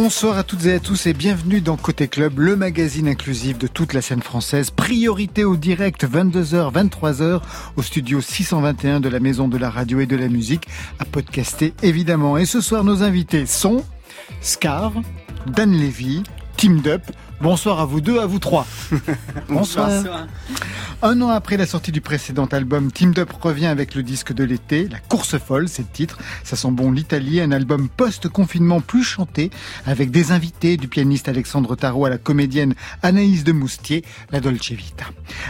Bonsoir à toutes et à tous et bienvenue dans Côté Club, le magazine inclusif de toute la scène française. Priorité au direct 22h, 23h au studio 621 de la Maison de la Radio et de la Musique à podcaster évidemment. Et ce soir, nos invités sont Scar, Dan Levy, Team Dup, Bonsoir à vous deux, à vous trois. Bonsoir. Un an après la sortie du précédent album, Team Up revient avec le disque de l'été, La course folle, c'est le titre. Ça sent bon l'Italie, un album post-confinement plus chanté, avec des invités, du pianiste Alexandre Tarot à la comédienne Anaïs de Moustier, la Dolce Vita.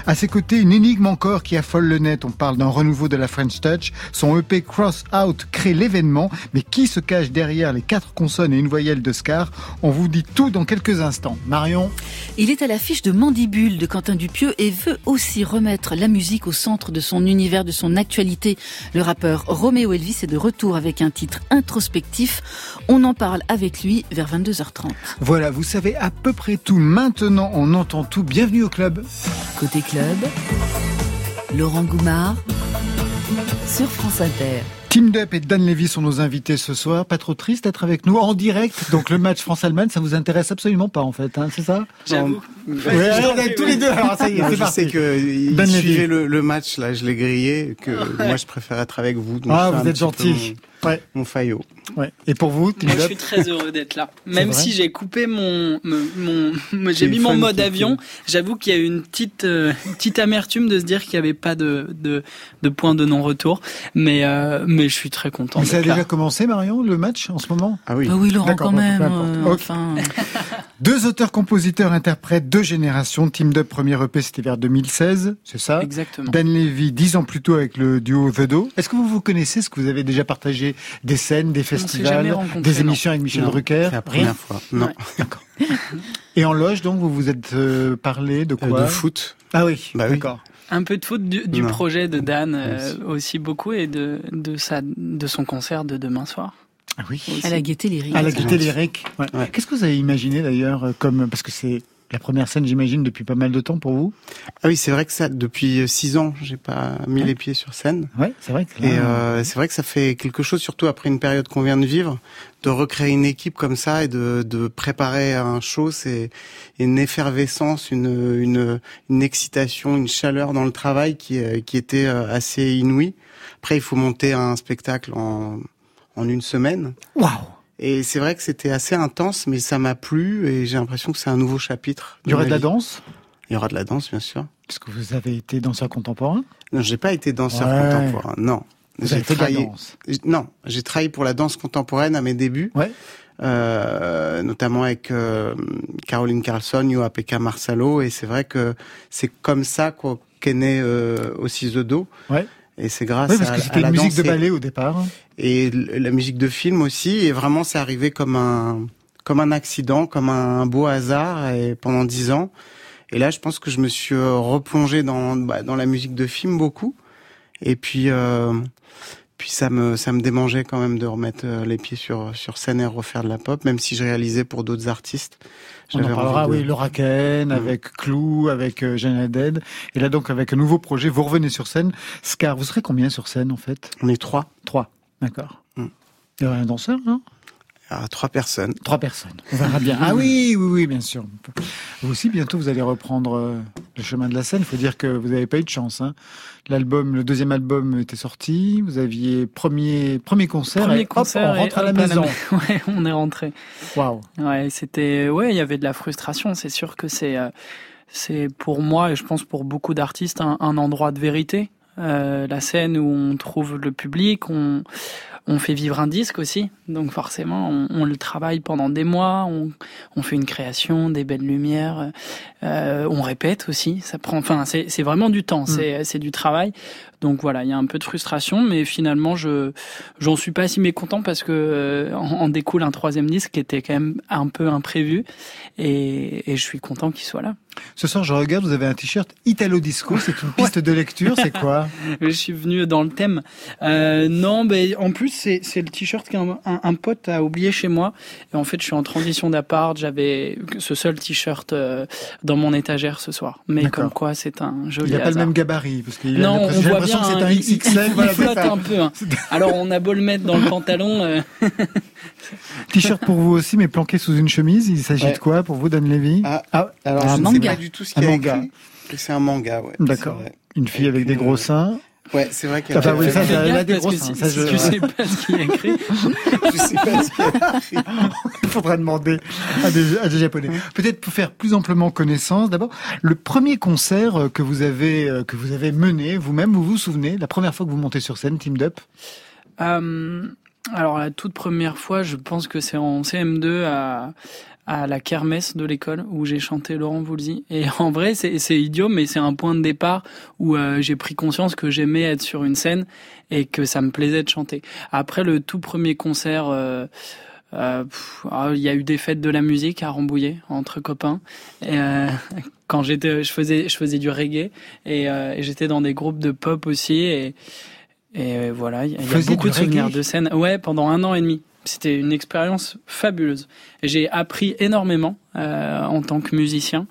À ses côtés, une énigme encore qui affole le net. On parle d'un renouveau de la French Touch. Son EP Cross Out crée l'événement, mais qui se cache derrière les quatre consonnes et une voyelle de Scar? On vous dit tout dans quelques instants. Marion Il est à l'affiche de Mandibule de Quentin Dupieux et veut aussi remettre la musique au centre de son univers, de son actualité. Le rappeur Roméo Elvis est de retour avec un titre introspectif. On en parle avec lui vers 22h30. Voilà, vous savez à peu près tout. Maintenant, on entend tout. Bienvenue au club. Côté club, Laurent Goumard sur France Inter. Tim Depp et Dan Levy sont nos invités ce soir. Pas trop triste d'être avec nous en direct. Donc le match France-Allemagne, ça vous intéresse absolument pas en fait, hein, c'est ça? J'avoue. Ouais, tous les deux. Alors ça y est, c'est je parti. sais que il Dan Levy. suivait le, le match là, je l'ai grillé. Que moi, je préfère être avec vous. donc Ah, vous êtes gentil. Ouais, Mon, mon faillot. Ouais. Et pour vous, Moi, je suis très heureux d'être là. Même si j'ai coupé mon, mon, mon- mon- j'ai mis mon mode avion. J'avoue qu'il y a eu une petite, euh, une petite amertume de se dire qu'il n'y avait pas de, de, de point de non-retour. Mais, euh, mais je suis très content. Mais ça a là. déjà commencé, Marion, le match en ce moment? Ah oui. Ah oui, Laurent, quand même. euh, enfin, Deux auteurs, compositeurs, interprètes, deux générations. Team Up, premier EP, c'était vers 2016, c'est ça? Exactement. Dan Levy, dix ans plus tôt avec le duo The Do. Est-ce que vous vous connaissez? Ce que vous avez déjà partagé des scènes, des s'est festivals, jamais rencontrés, des non. émissions avec Michel Non, Drucker C'est la première Rien fois. Non. Ouais. D'accord. Et en loge, donc, vous vous êtes euh, parlé de Euh, quoi de foot. Ah oui, Bah oui. d'accord. Un peu de faute du, du projet de Dan euh, aussi beaucoup et de, de, sa, de son concert de demain soir. Ah oui. à la gaieté lyrique. À la gaieté lyrique. Ouais. Ouais. Qu'est-ce que vous avez imaginé d'ailleurs euh, comme parce que c'est la première scène, j'imagine, depuis pas mal de temps pour vous? Ah oui, c'est vrai que ça, depuis six ans, j'ai pas mis Ouais. les pieds sur scène. Ouais, c'est vrai. Que là, Et euh, c'est vrai que ça fait quelque chose, surtout après une période qu'on vient de vivre, de recréer une équipe comme ça et de, de préparer un show, c'est une effervescence, une, une, une excitation, une chaleur dans le travail qui, euh, qui était euh, assez inouïe. Après, il faut monter un spectacle en, en une semaine. waouh. Et c'est vrai que c'était assez intense, mais ça m'a plu et j'ai l'impression que c'est un nouveau chapitre. Il y aurait de la vie. danse? Il y aura de la danse, bien sûr. Parce que vous avez été danseur contemporain? Non, j'ai pas été danseur Ouais. contemporain. Non. J'ai travaillé. danse. Non, j'ai travaillé pour la danse contemporaine à mes débuts, Ouais. euh, notamment avec euh, Caroline Carlson, Yo Pekka Marsalo, et c'est vrai que c'est comme ça quoi, qu'est né euh, aussi The Do. Ouais. Et c'est grâce Oui, parce à, que c'était la une musique de et- ballet au départ. et l- la musique de film aussi. Et vraiment, c'est arrivé comme un comme un accident, comme un, beau hasard, et pendant dix ans. Et là, je pense que je me suis euh, replongé dans bah, dans la musique de film beaucoup. Et puis euh, puis ça me ça me démangeait quand même de remettre euh, les pieds sur sur scène et refaire de la pop, même si je réalisais pour d'autres artistes. On en parlera, de- oui, Laura Ken, Mhm. avec Clou, avec euh, Jeanne Haddad. Et là, donc, avec un nouveau projet, vous revenez sur scène. Scar, vous serez combien sur scène, en fait? On est trois, Trois. D'accord. Mhm. Il y aurait un danseur, non? Trois personnes. Trois personnes. On verra bien. Ah oui, oui, oui, bien sûr. Vous aussi, bientôt, vous allez reprendre euh, le chemin de la scène. Il faut dire que vous n'avez pas eu de chance. Hein. L'album, le deuxième album était sorti. Vous aviez premier, premier concert. Premier et hop, concert on et rentre à la hop, maison. Ouais, on est rentré. Waouh. Ouais, c'était ouais, il y avait de la frustration. C'est sûr que c'est euh, c'est pour moi et je pense pour beaucoup d'artistes un, un endroit de vérité. Euh, la scène où on trouve le public, on on fait vivre un disque aussi. Donc forcément, on, on le travaille pendant des mois. On, on fait une création, des belles lumières. euh, on répète aussi. Ça prend. Enfin, c'est vraiment du temps. C'est c'est du travail. Donc voilà, il y a un peu de frustration, mais finalement, je j'en suis pas si mécontent parce que euh, en, découle un troisième disque qui était quand même un peu imprévu, et, et je suis content qu'il soit là. Ce soir, je regarde, vous avez un t-shirt Italo Disco. C'est une piste de lecture. C'est quoi? Je suis venu dans le thème. Euh, non, mais en plus, c'est, c'est le t-shirt qu'un un, pote a oublié chez moi. Et en fait, je suis en transition d'appart. J'avais ce seul t-shirt euh, dans mon étagère ce soir. Mais comme quoi, c'est un joli. Il n'y a pas le même gabarit parce qu'il non, on voit bien. Que c'est un XXL. Il, flotte un peu. Hein. Alors, on a beau le mettre dans le pantalon. Euh, T-shirt pour vous aussi, mais planqué sous une chemise. Il s'agit de quoi pour vous, Dan Levy ah, ah, alors un je manga. ne sais pas du tout ce qu'il y a manga. écrit. C'est un manga, ouais. D'accord. Une fille avec des gros seins. Ouais, c'est vrai qu'elle a, oui, ça, elle a des gros seins. Ça, je... sais pas ce qu'il y a écrit. je sais pas ce qu'il y a écrit. Il faudra demander à des, à des Japonais. Peut-être pour faire plus amplement connaissance, d'abord, le premier concert euh, que vous avez, euh, que vous avez mené, vous-même, vous vous souvenez, la première fois que vous montez sur scène, Team Up euh, alors la toute première fois, je pense que c'est en CM2 à, à la kermesse de l'école où j'ai chanté Laurent Voulzy. Et en vrai, c'est idiot, mais c'est un point de départ où euh, j'ai pris conscience que j'aimais être sur une scène et que ça me plaisait de chanter. Après le tout premier concert, euh, euh, ah, il y a eu des fêtes de la musique à Rambouillet entre copains. Et, quand j'étais, je faisais, je faisais du reggae et, et j'étais dans des groupes de pop aussi et et voilà, il y a, beaucoup de souvenirs de scène. Ouais, pendant un an et demi. C'était une expérience fabuleuse. J'ai appris énormément euh, en tant que musicien,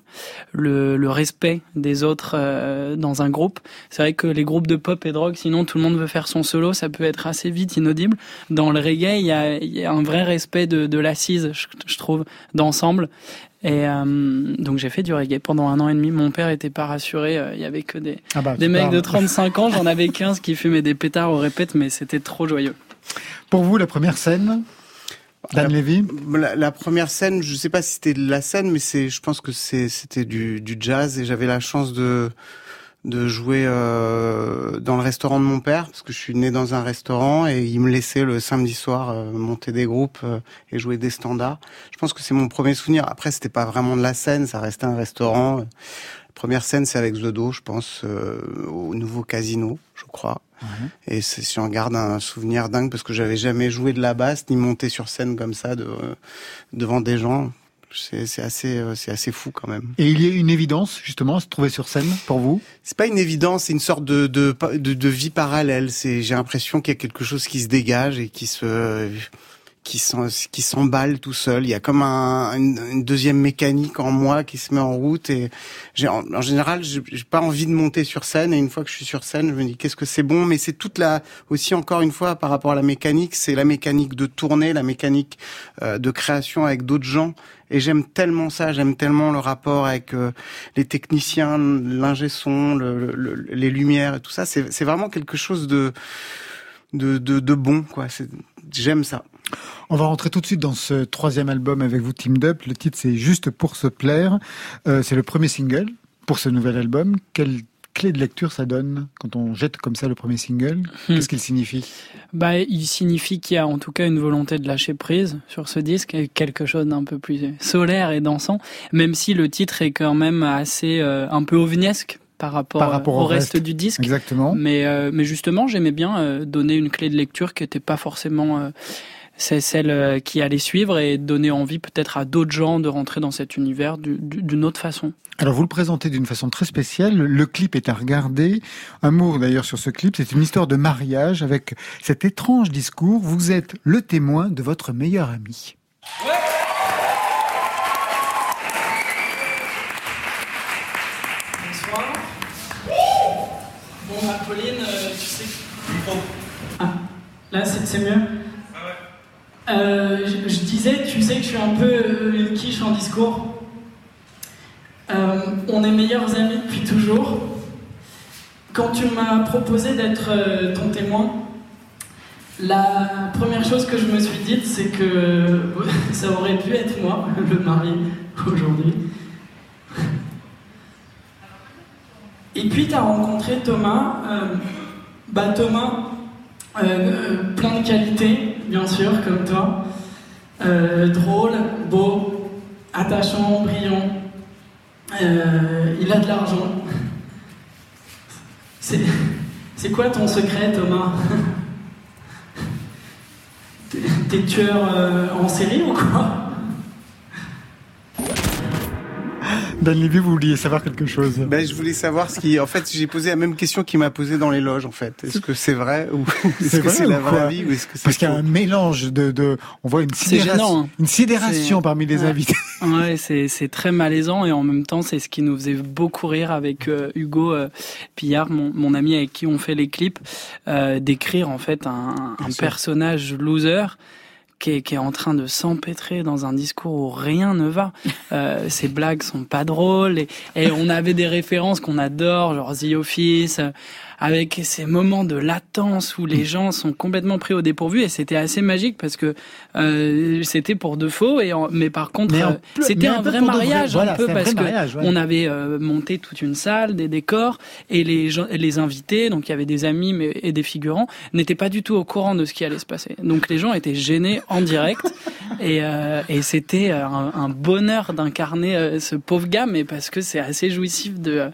le, le respect des autres euh, dans un groupe. C'est vrai que les groupes de pop et de rock, sinon tout le monde veut faire son solo, ça peut être assez vite inaudible. Dans le reggae, il y a, y a un vrai respect de, de l'assise, je, je, trouve, d'ensemble. Et euh, donc j'ai fait du reggae pendant un an et demi. Mon père était pas rassuré. Il y avait que des, ah bah, des mecs de 35 ans. J'en avais 15 qui fumaient des pétards au répète, mais c'était trop joyeux. Pour vous, la première scène Dan Levy la, la, première scène, je sais pas si c'était la scène, mais c'est, je pense que c'était du, du jazz et j'avais la chance de de jouer euh, dans le restaurant de mon père parce que je suis né dans un restaurant et il me laissait le samedi soir euh, monter des groupes euh, et jouer des standards. Je pense que c'est mon premier souvenir. Après, c'était pas vraiment de la scène, ça restait un restaurant. La première scène, c'est avec Zodo, je pense, au nouveau casino, je crois. Et c'est si on garde un souvenir dingue parce que j'avais jamais joué de la basse ni monté sur scène comme ça de, devant des gens. C'est assez, euh, c'est assez fou quand même. Et il y a une évidence justement à se trouver sur scène pour vous? C'est pas une évidence, c'est une sorte de de, de, de vie parallèle. C'est j'ai l'impression qu'il y a quelque chose qui se dégage et qui se qui s'emballe tout seul. Il y a comme un, une, deuxième mécanique en moi qui se met en route et j'ai en, en, général j'ai pas envie de monter sur scène et une fois que je suis sur scène, je me dis qu'est-ce que c'est bon? Mais c'est toute la aussi encore une fois par rapport à la mécanique, c'est la mécanique de tourner, la mécanique euh, de création avec d'autres gens. Et j'aime tellement ça, j'aime tellement le rapport avec euh, les techniciens, l'ingé son, le, les lumières et tout ça. C'est vraiment quelque chose de de, de, de bon, quoi. J'aime ça. On va rentrer tout de suite dans ce troisième album avec vous, Team Up. Le titre, c'est Juste pour se plaire. Euh, c'est le premier single pour ce nouvel album. Quelle clé de lecture ça donne quand on jette comme ça le premier single? Hmm. Qu'est-ce qu'il signifie? Bah, Il signifie qu'il y a en tout cas une volonté de lâcher prise sur ce disque, quelque chose d'un peu plus solaire et dansant, même si le titre est quand même assez euh, un peu ovniesque par rapport, par rapport au, reste, du disque. Exactement. Mais, euh, mais justement, j'aimais bien euh, donner une clé de lecture qui n'était pas forcément c'est celle euh, qui allait suivre et donner envie peut-être à d'autres gens de rentrer dans cet univers d'une autre façon. Alors vous le présentez d'une façon très spéciale, le clip est à regarder. Un mot d'ailleurs sur ce clip, c'est une histoire de mariage avec cet étrange discours, vous êtes le témoin de votre meilleur ami. Bonsoir. Bon, Apolline, euh, tu sais... Ah, là, c'est mieux euh, je, disais, tu sais que je suis un peu euh, une quiche en discours. Euh, on est meilleurs amis depuis toujours. Quand tu m'as proposé d'être ton témoin, la première chose que je me suis dite, c'est que ça aurait pu être moi, le mari, aujourd'hui. Et puis tu as rencontré Thomas. bah Thomas, plein de qualités, bien sûr, comme toi. Euh, drôle, beau, attachant, brillant. Euh, il a de l'argent. C'est quoi ton secret, Thomas T'es tueur euh, en série ou quoi? Ben Lévy, vous vouliez savoir quelque chose? Ben je voulais savoir ce qui. En fait, j'ai posé la même question qu'il m'a posée dans les loges. En fait, est-ce que c'est vrai ou est-ce que c'est la vraie vie ou est-ce que c'est Parce qu'il y a un mélange de, de, on voit une sidération, hein. une sidération parmi les invités. Ouais, c'est c'est très malaisant et en même temps c'est ce qui nous faisait beaucoup rire avec euh, Hugo euh, Pillard, mon, mon, ami avec qui on fait les clips, euh, d'écrire en fait un, un personnage loser qui est, qui est en train de s'empêtrer dans un discours où rien ne va. Euh, ces blagues sont pas drôles et, et on avait des références qu'on adore, genre The Office avec ces moments de latence où les gens sont complètement pris au dépourvu et c'était assez magique parce que euh, c'était pour de faux et mais par contre euh, c'était un, vrai mariage un peu parce que on avait euh, monté toute une salle des décors et les gens les invités donc il y avait des amis mais, et des figurants n'étaient pas du tout au courant de ce qui allait se passer. Donc les gens étaient gênés en direct et, euh, et c'était un, un, bonheur d'incarner ce pauvre gars mais parce que c'est assez jouissif de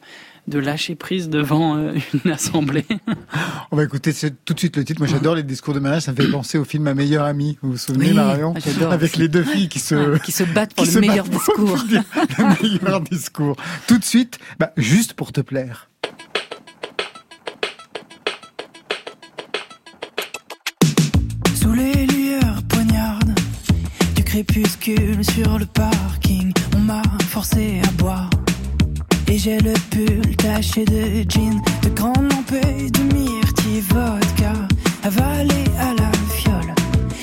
de lâcher prise devant euh, une assemblée. On va écouter tout de suite le titre. Moi, j'adore les discours de mariage. Ça me fait penser au film Ma meilleure amie. Vous vous souvenez, Marion ah, Avec les deux filles qui se qui se battent pour le meilleur discours. le meilleur discours. Tout de suite, bah, juste pour te plaire. Sous les lueurs poignardes du crépuscule sur le parking, on m'a forcé à boire. Et j'ai le pull taché de jean, de grandes lampées, de myrtille vodka, avalé à la fiole.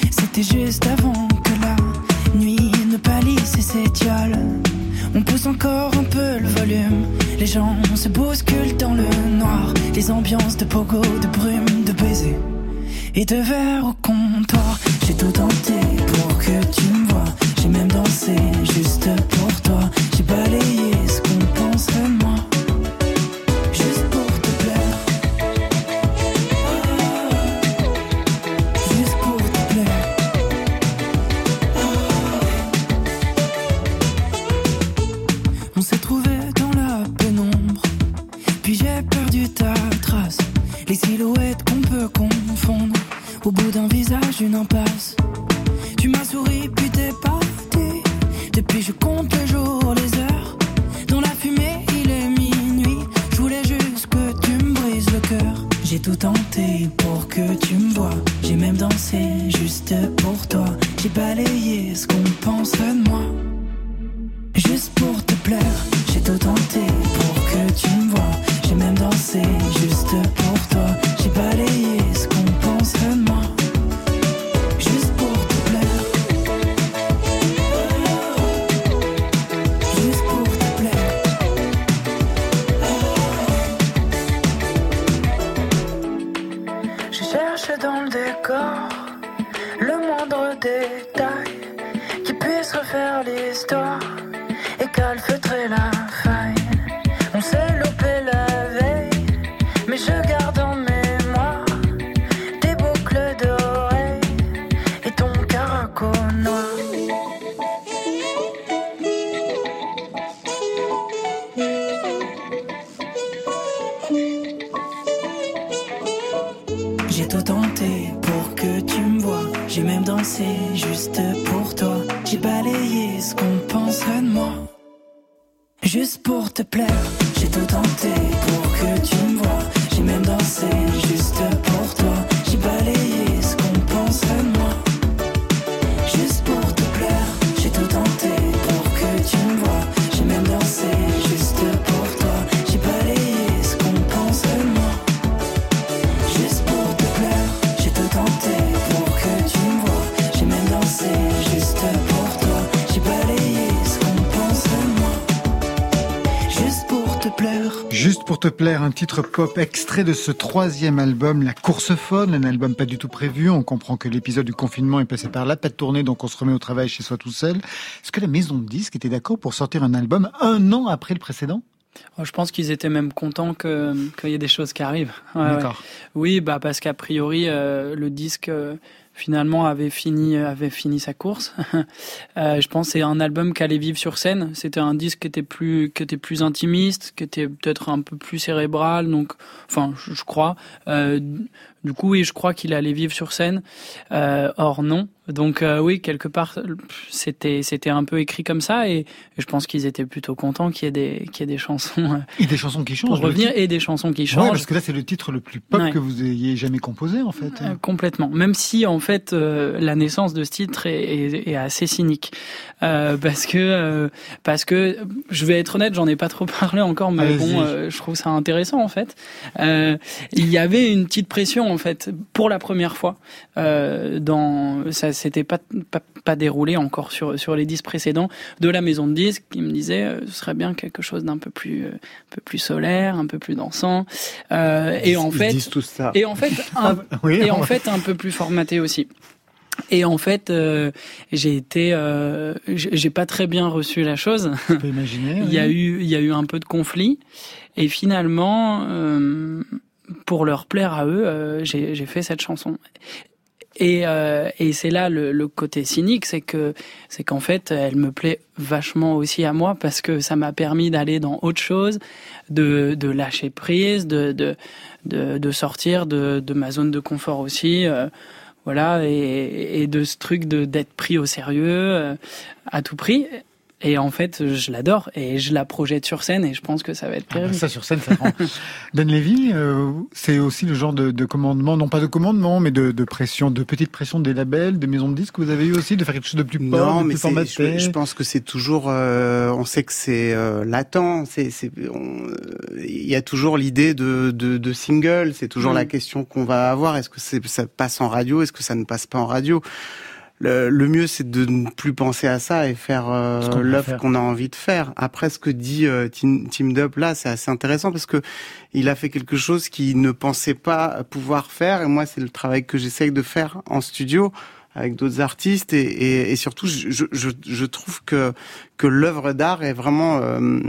C'était juste avant que la nuit ne palisse et s'étiole. On pousse encore un peu le volume, les gens se bousculent dans le noir, les ambiances de pogo, de brume, de baiser et de verre au comptoir. J'ai tout tenté pour que tu me vois, j'ai même dansé juste pour toi, j'ai balayé ce qu'on On s'est trouvé dans la pénombre, puis j'ai perdu ta trace. Les silhouettes qu'on peut confondre, au bout d'un visage, une impasse. Tu m'as souri, puis t'es parti. Depuis, je compte le jour, les heures. J'ai tout tenté pour que tu me vois. J'ai même dansé juste pour toi. J'ai balayé ce qu'on pense de moi. Juste pour te plaire, j'ai tout tenté te plaire, un titre pop extrait de ce troisième album, La Course Folle, un album pas du tout prévu. On comprend que l'épisode du confinement est passé par là, pas de tournée, donc on se remet au travail chez soi tout seul. Est-ce que la maison de disques était d'accord pour sortir un album un an après le précédent? Oh, je pense qu'ils étaient même contents que qu'il y ait des choses qui arrivent. Ouais, D'accord. Ouais. Oui, bah parce qu'a priori euh, le disque euh, finalement avait fini avait fini sa course. euh, je pense c'est un album qui allait vivre sur scène. C'était un disque qui était plus qui était plus intimiste, qui était peut-être un peu plus cérébral. Donc, enfin, je, crois. Euh, Du coup, oui, je crois qu'il allait vivre sur scène. Euh, or, non. Donc euh, oui, quelque part, c'était c'était un peu écrit comme ça, et, je pense qu'ils étaient plutôt contents qu'il y ait des qu'il y ait des chansons euh, et des chansons qui changent. Pour revenir et des chansons qui changent. Ouais, parce que là, c'est le titre le plus pop que vous ayez jamais composé, en fait. Euh, complètement. Même si, en fait, la naissance de ce titre est, est, est assez cynique, parce que parce que je vais être honnête, j'en ai pas trop parlé encore, mais bon, je trouve ça intéressant en fait. il y avait une petite pression en fait pour la première fois dans ça c'était pas, pas, déroulé encore sur sur les disques précédents de la maison de disques qui me disait euh, ce serait bien quelque chose d'un peu plus euh, un peu plus solaire, un peu plus dansant euh, et en fait tout ça. et en fait un, ah, et en fait un peu plus formaté aussi. Et en fait, euh, j'ai été, euh, j'ai pas très bien reçu la chose. On peut imaginer. il y a eu, il y a eu un peu de conflit, et finalement, euh, pour leur plaire à eux, j'ai fait cette chanson. Et, euh, c'est là le, côté cynique, c'est que c'est qu'en fait, elle me plaît vachement aussi à moi parce que ça m'a permis d'aller dans autre chose, de, lâcher prise, de, sortir de, ma zone de confort aussi. Euh, voilà, et, de ce truc d'être pris au sérieux euh, à tout prix. Et en fait, je l'adore et je la projette sur scène et je pense que ça va être ah bah terrible. ça sur scène, ça rend. Dan Levy, euh, c'est aussi le genre de, de, commandement, non pas de commandement, mais de, de, pression, de petite pression des labels, des maisons de disques que vous avez eu aussi, de faire quelque chose de plus pop, non, de mais plus formaté. Je, je, pense que c'est toujours, euh, on sait que c'est euh, latent. C'est, il y a toujours l'idée de, de, de single. C'est toujours mm. la question qu'on va avoir. Est-ce que c'est, ça passe en radio? Est-ce que ça ne passe pas en radio? Le, mieux c'est de ne plus penser à ça et faire euh, l'œuvre qu'on a envie de faire. Après ce que dit euh, Tim, Dub là, c'est assez intéressant parce que il a fait quelque chose qu'il ne pensait pas pouvoir faire et moi c'est le travail que j'essaye de faire en studio avec d'autres artistes et, et, et surtout je, je, je, trouve que que l'œuvre d'art est vraiment euh,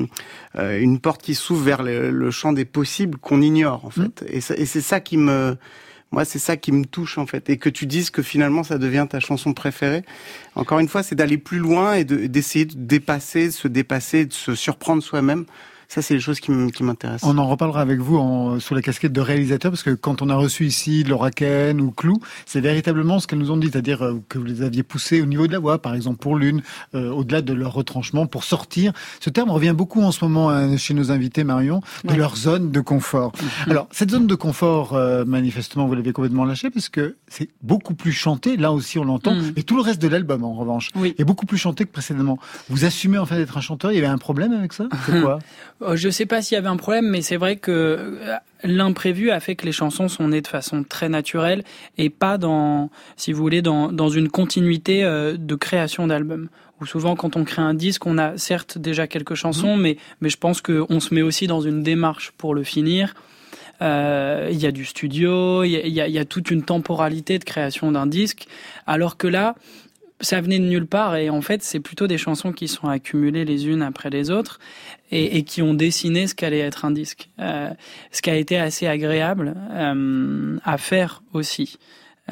euh, une porte qui s'ouvre vers le, champ des possibles qu'on ignore en mmh. fait et c'est ça qui me moi, c'est ça qui me touche en fait, et que tu dises que finalement ça devient ta chanson préférée. Encore une fois, c'est d'aller plus loin et d'essayer de, dépasser, de se dépasser, de se surprendre soi-même ça, c'est les choses qui m'intéressent. On en reparlera avec vous en, sous la casquette de réalisateur, parce que quand on a reçu ici Laura Ken ou Clou, c'est véritablement ce qu'elles nous ont dit, c'est-à-dire euh, que vous les aviez poussés au niveau de la voix, par exemple pour l'une, euh, au-delà de leur retranchement, pour sortir. Ce terme revient beaucoup en ce moment hein, chez nos invités, Marion, de leur zone de confort. Mhm. Alors, cette zone de confort, euh, manifestement, vous l'avez complètement lâchée, parce que c'est beaucoup plus chanté, là aussi on l'entend, mhm. et tout le reste de l'album, en revanche, est beaucoup plus chanté que précédemment. Vous assumez en fait d'être un chanteur, il y avait un problème avec ça? C'est quoi? Euh, je sais pas s'il y avait un problème, mais c'est vrai que euh, l'imprévu a fait que les chansons sont nées de façon très naturelle et pas dans, si vous voulez, dans, dans une continuité euh, de création d'albums. Ou souvent, quand on crée un disque, on a certes déjà quelques chansons, mhm. mais, mais je pense qu'on se met aussi dans une démarche pour le finir. Il y a du studio, il y a, toute une temporalité de création d'un disque, alors que là, ça venait de nulle part et en fait c'est plutôt des chansons qui sont accumulées les unes après les autres et, qui ont dessiné ce qu'allait être un disque. Euh, ce qui a été assez agréable euh, à faire aussi.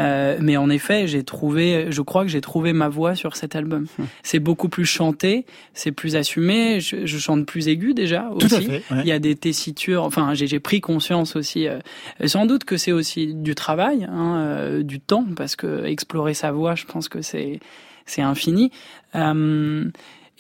Euh, mais en effet, j'ai trouvé, je crois que j'ai trouvé ma voix sur cet album. Hum. C'est beaucoup plus chanté, c'est plus assumé. Je, je, chante plus aigu déjà aussi. Tout à fait, Il y a des tessitures. Enfin, j'ai pris conscience aussi. Euh, sans doute que c'est aussi du travail, hein, euh, du temps, parce que explorer sa voix, je pense que c'est c'est infini. Euh,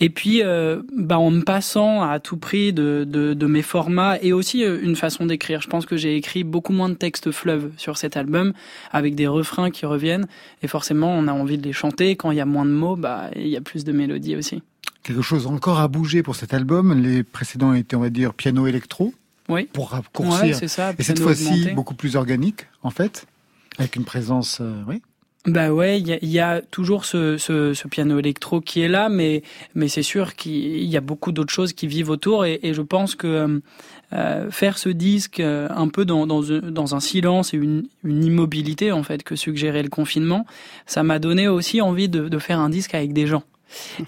et puis, euh, bah, en me passant à tout prix de, de, de mes formats et aussi euh, une façon d'écrire. Je pense que j'ai écrit beaucoup moins de textes fleuves sur cet album, avec des refrains qui reviennent. Et forcément, on a envie de les chanter. Quand il y a moins de mots, bah, il y a plus de mélodies aussi. Quelque chose encore à bouger pour cet album. Les précédents étaient, on va dire, piano électro. Oui. Pour raccourcir. c'est ça, et cette fois-ci, beaucoup plus organique, en fait, avec une présence, euh, oui. Bah ouais, il y, a, toujours ce, ce, piano électro qui est là, mais, mais c'est sûr qu'il y a beaucoup d'autres choses qui vivent autour et, je pense que euh, faire ce disque euh, un peu dans, dans, dans un silence et une, une, immobilité en fait que suggérait le confinement, ça m'a donné aussi envie de, de faire un disque avec des gens.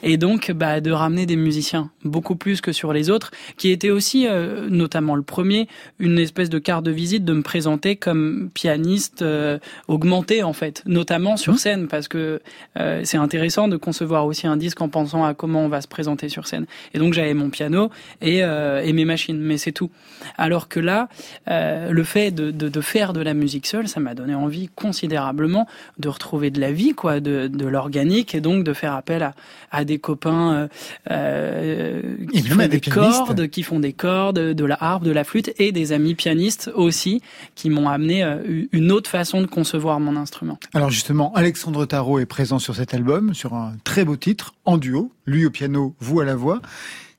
Et donc bah, de ramener des musiciens beaucoup plus que sur les autres, qui étaient aussi, euh, notamment le premier, une espèce de carte de visite de me présenter comme pianiste euh, augmenté en fait, notamment sur mmh. scène, parce que euh, c'est intéressant de concevoir aussi un disque en pensant à comment on va se présenter sur scène. Et donc j'avais mon piano et, et mes machines, mais c'est tout. Alors que là, le fait de, de, de, faire de la musique seule, ça m'a donné envie considérablement de retrouver de la vie, quoi, de, de l'organique, et donc de faire appel à, à des copains euh, euh qui font des, cordes, qui font des cordes, de la harpe, de la flûte, et des amis pianistes aussi, qui m'ont amené euh, une autre façon de concevoir mon instrument. Alors justement, Alexandre Tarot est présent sur cet album, sur un très beau titre, en duo, lui au piano, vous à la voix.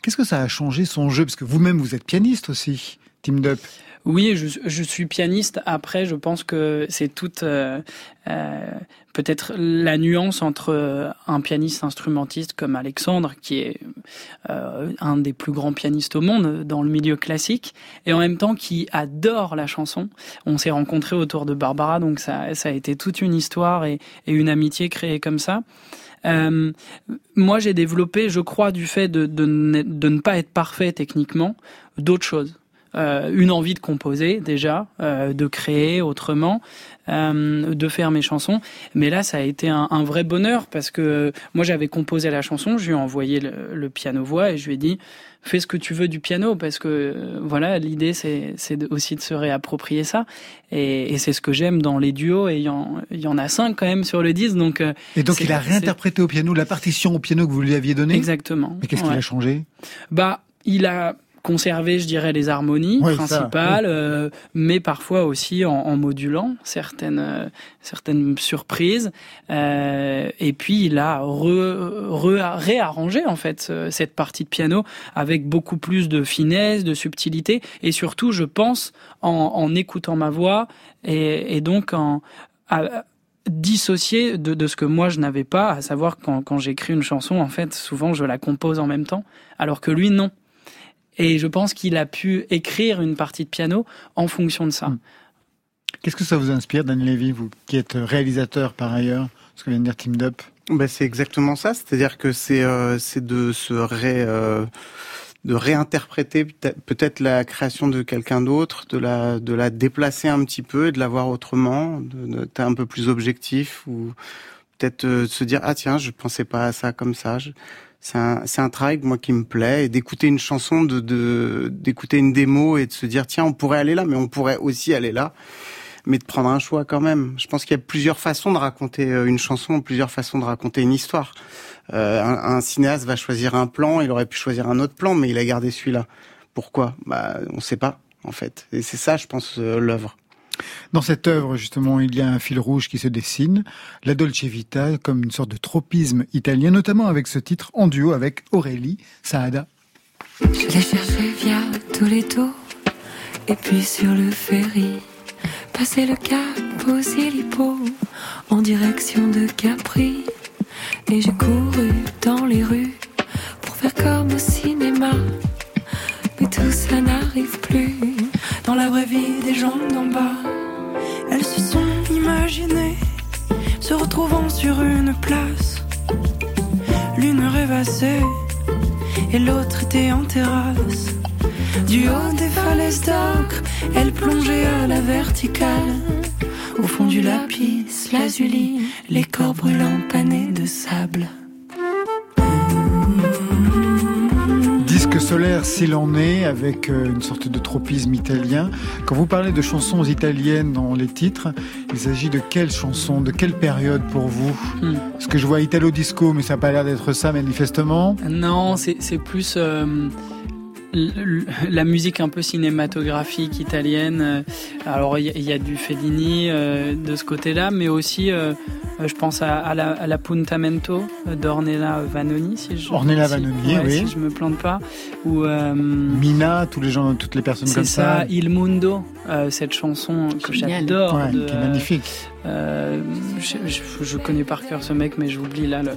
Qu'est-ce que ça a changé son jeu? Parce que vous-même, vous êtes pianiste aussi, Team Dup. Oui, je, je, suis pianiste. Après, je pense que c'est toute euh, euh, peut-être la nuance entre un pianiste instrumentiste comme Alexandre, qui est euh, un des plus grands pianistes au monde dans le milieu classique, et en même temps qui adore la chanson. On s'est rencontrés autour de Barbara, donc ça, ça a été toute une histoire et, une amitié créée comme ça. Euh, moi, j'ai développé, je crois, du fait de, de, de ne pas être parfait techniquement, d'autres choses. Euh, une envie de composer déjà, euh, de créer autrement, euh, de faire mes chansons. Mais là, ça a été un, un vrai bonheur parce que moi, j'avais composé la chanson, je lui ai envoyé le, piano voix et je lui ai dit fais ce que tu veux du piano parce que voilà l'idée c'est c'est aussi de se réapproprier ça. Et, et c'est ce que j'aime dans les duos et il y en il y en a cinq quand même sur le disque donc et donc il a réinterprété au piano la partition au piano que vous lui aviez donnée. Exactement mais qu'est-ce qu'il a changé? Bah il a conserver, je dirais, les harmonies principales, euh, mais parfois aussi en, en modulant certaines euh, certaines surprises. Euh, et puis il a re, réarrangé en fait cette partie de piano avec beaucoup plus de finesse, de subtilité, et surtout, je pense, en, en écoutant ma voix et, et donc en à, dissocié de, de, ce que moi je n'avais pas, à savoir quand, quand j'écris une chanson, en fait, souvent je la compose en même temps, alors que lui non. Et je pense qu'il a pu écrire une partie de piano en fonction de ça. Hmm. Qu'est-ce que ça vous inspire, Dan Levy, vous qui êtes réalisateur par ailleurs, ce que vient de dire Team Dup ben, C'est exactement ça, c'est-à-dire que c'est euh, de se ré, euh, de réinterpréter peut-être la création de quelqu'un d'autre, de la, de la déplacer un petit peu et de la voir autrement, d'être un peu plus objectif ou peut-être euh, se dire ah tiens je pensais pas à ça comme ça. Je, c'est un, un travail moi qui me plaît et d'écouter une chanson, de, d'écouter une démo et de se dire tiens on pourrait aller là, mais on pourrait aussi aller là, mais de prendre un choix quand même. Je pense qu'il y a plusieurs façons de raconter euh, une chanson, plusieurs façons de raconter une histoire. Euh, un, un, cinéaste va choisir un plan, il aurait pu choisir un autre plan, mais il a gardé celui-là. Pourquoi? Bah on sait pas en fait. Et c'est ça, je pense, euh, l'œuvre. Dans cette œuvre, justement, il y a un fil rouge qui se dessine, la Dolce Vita, comme une sorte de tropisme italien, notamment avec ce titre en duo avec Aurélie Saada. Je l'ai cherché via tours, et puis sur le ferry, passer le cap aux Silipo, en direction de Capri. Et j'ai couru dans les rues pour faire comme au cinéma. Mais tout ça n'arrive plus dans la vraie vie des gens d'en bas. Elles se sont imaginées se retrouvant sur une place. L'une rêvassait et l'autre était en terrasse. Du haut des falaises d'ocre, elle plongeait à la verticale. Au fond du lapis, lazuli, les corps brûlants panés de sable. Solaire s'il en est, avec euh, une sorte de tropisme italien. Quand vous parlez de chansons italiennes dans les titres, il s'agit de quelles chansons, de quelle période pour vous? Hmm. Parce que je vois Italo Disco, mais ça n'a pas l'air d'être ça manifestement. Non, c'est plus... Euh, la musique un peu cinématographique italienne. Euh, alors il y, a du Fellini euh, de ce côté-là, mais aussi euh, je pense à, la, à Puntamento d'Ornella Vanoni, si je Ornella Vanoni, oui. si je me plante pas, ou Mina, tous les gens, toutes les personnes comme ça. C'est ça, Il Mundo, cette chanson que j'adore, qui est magnifique. Euh, je, je, connais par cœur ce mec, mais j'oublie là le,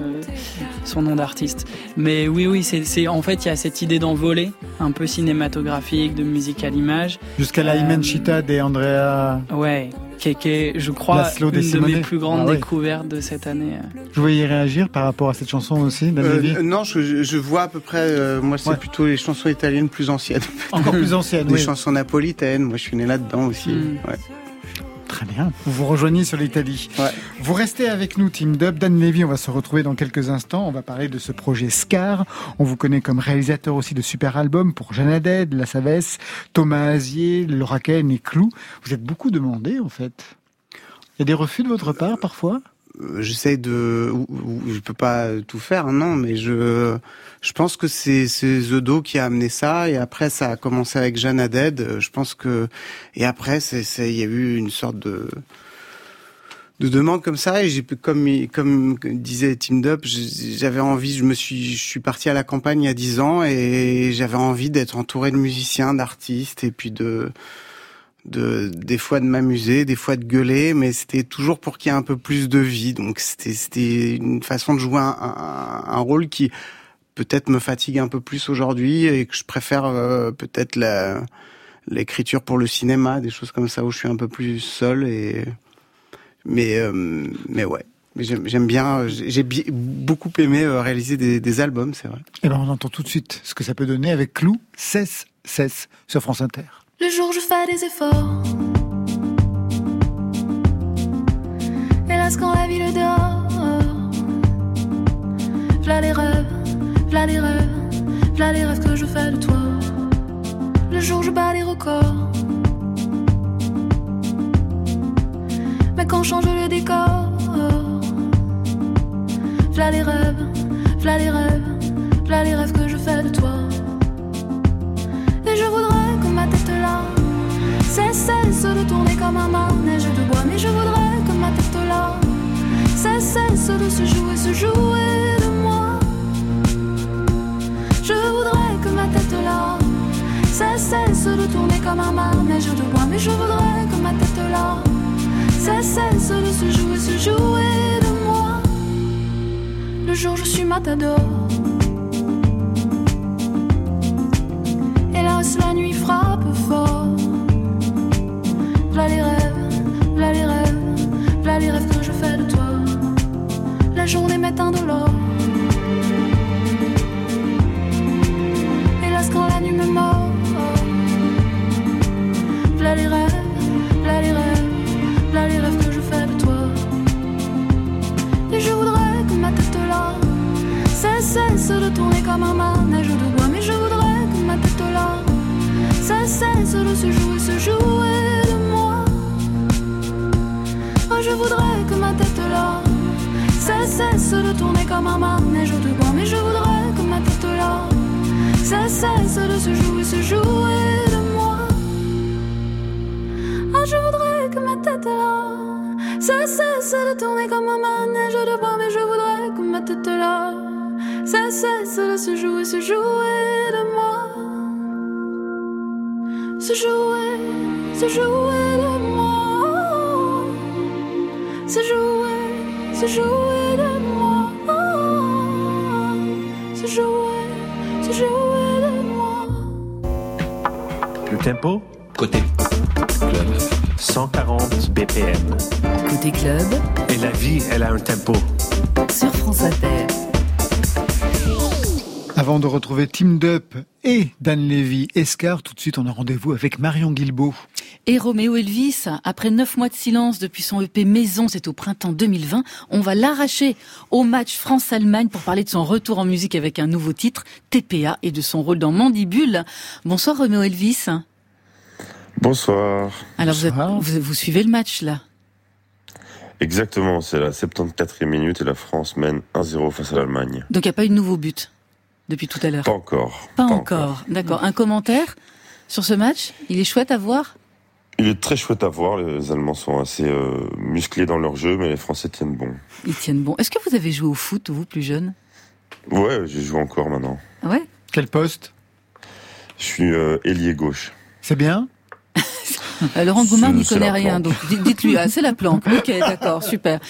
son nom d'artiste. Mais oui, oui, c'est en fait il y a cette idée d'envoler, un peu cinématographique, de musique à l'image. Jusqu'à la euh, Imenchita des Andrea. Ouais, qui est, je crois, une de Simone. mes plus grandes Ah ouais. découvertes de cette année. Je voulais y réagir par rapport à cette chanson aussi, Euh, non, je, je vois à peu près. euh, moi, c'est Ouais. plutôt les chansons italiennes plus anciennes. Encore plus ancienne, Les oui. chansons napolitaines. Moi, je suis né là-dedans aussi. Mm. Ouais. Très bien. Vous vous rejoignez sur l'Italie. Ouais. Vous restez avec nous, Team Dub. Dan Levy, on va se retrouver dans quelques instants. On va parler de ce projet Scar. On vous connaît comme réalisateur aussi de super albums pour Jeanne La Savesse, Thomas Azier, Laura Ken et Clou. Vous êtes beaucoup demandé, en fait. Il y a des refus de votre part, parfois? J'essaie de. Je peux pas tout faire, non, mais je. Je pense que c'est c'est The qui a amené ça et après ça a commencé avec Jeanne Haddad. Euh, Je pense que et après c'est c'est il y a eu une sorte de de demande comme ça et j'ai comme comme disait Tim Dup, j'avais envie, je me suis je suis parti à la campagne il y a dix ans et j'avais envie d'être entouré de musiciens, d'artistes et puis de de des fois de m'amuser, des fois de gueuler, mais c'était toujours pour qu'il y ait un peu plus de vie. Donc c'était c'était une façon de jouer un, un, un rôle qui peut-être me fatigue un peu plus aujourd'hui et que je préfère euh, peut-être la l'écriture pour le cinéma, des choses comme ça où je suis un peu plus seul et mais euh, mais ouais. J'aime bien, j'ai beaucoup aimé euh, réaliser des, des albums, c'est vrai. Eh ben, on entend tout de suite ce que ça peut donner avec Clou, Cesse, Cesse, sur France Inter. Le jour je fais des efforts. Hélas, quand la ville dort. V'là les rêves, v'là les rêves, v'là les rêves que je fais de toi. Le jour je bats les records. Mais quand change le décor. V'là les rêves, v'là les rêves, v'là les rêves que je fais de toi. De tourner comme un manège de bois. Mais je voudrais que ma tête là cesse de se jouer, se jouer de moi. Je voudrais que ma tête là cesse de tourner comme un manège de bois. Mais je voudrais que ma tête là cesse de se jouer, se jouer de moi. Le jour je suis matador. Comme un manège de bois. Mais je voudrais que ma tête là cesse de se jouer, se jouer de moi. Oh, je voudrais que ma tête là cesse de tourner comme un manège de bois. Mais je voudrais que ma tête là cesse de se jouer, se jouer de moi. Oh, je voudrais que ma tête là cesse de tourner comme un manège de cesse de se jouer, se jouer de moi. Se jouer, se jouer de moi. Se jouer, se jouer de moi. Se jouer, se jouer de moi. Le tempo? Côté club. 140 BPM. Côté club, Et la vie, elle a un tempo. sur France Inter. Avant de retrouver Team Dup et Dan Levy, Escar, tout de suite on a rendez-vous avec Marion Guilbeault. Et Roméo Elvis, après neuf mois de silence depuis son EP Maison, c'est au printemps 2020, on va l'arracher au match France-Allemagne pour parler de son retour en musique avec un nouveau titre, TPA, et de son rôle dans Mandibule. Bonsoir Roméo Elvis. Bonsoir. Alors vous, êtes- Bonsoir. vous, vous suivez le match là? Exactement, c'est la 74e minute et la France mène 1-0 face à l'Allemagne. Donc il n'y a pas eu de nouveau but? Depuis tout à l'heure Pas encore. Pas encore. D'accord. Un commentaire sur ce match? Il est chouette à voir? Il est très chouette à voir, les Allemands sont assez euh, musclés dans leur jeu, mais les Français tiennent bon. Ils tiennent bon. Est-ce que vous avez joué au foot, vous, plus jeune? Ouais, j'ai joué encore maintenant. Ah Ouais? Quel poste? Je suis euh, ailier gauche. C'est bien? Euh, Laurent Goumard n'y connaît rien, donc dites-lui, ah, c'est la planque. Ok, d'accord, super.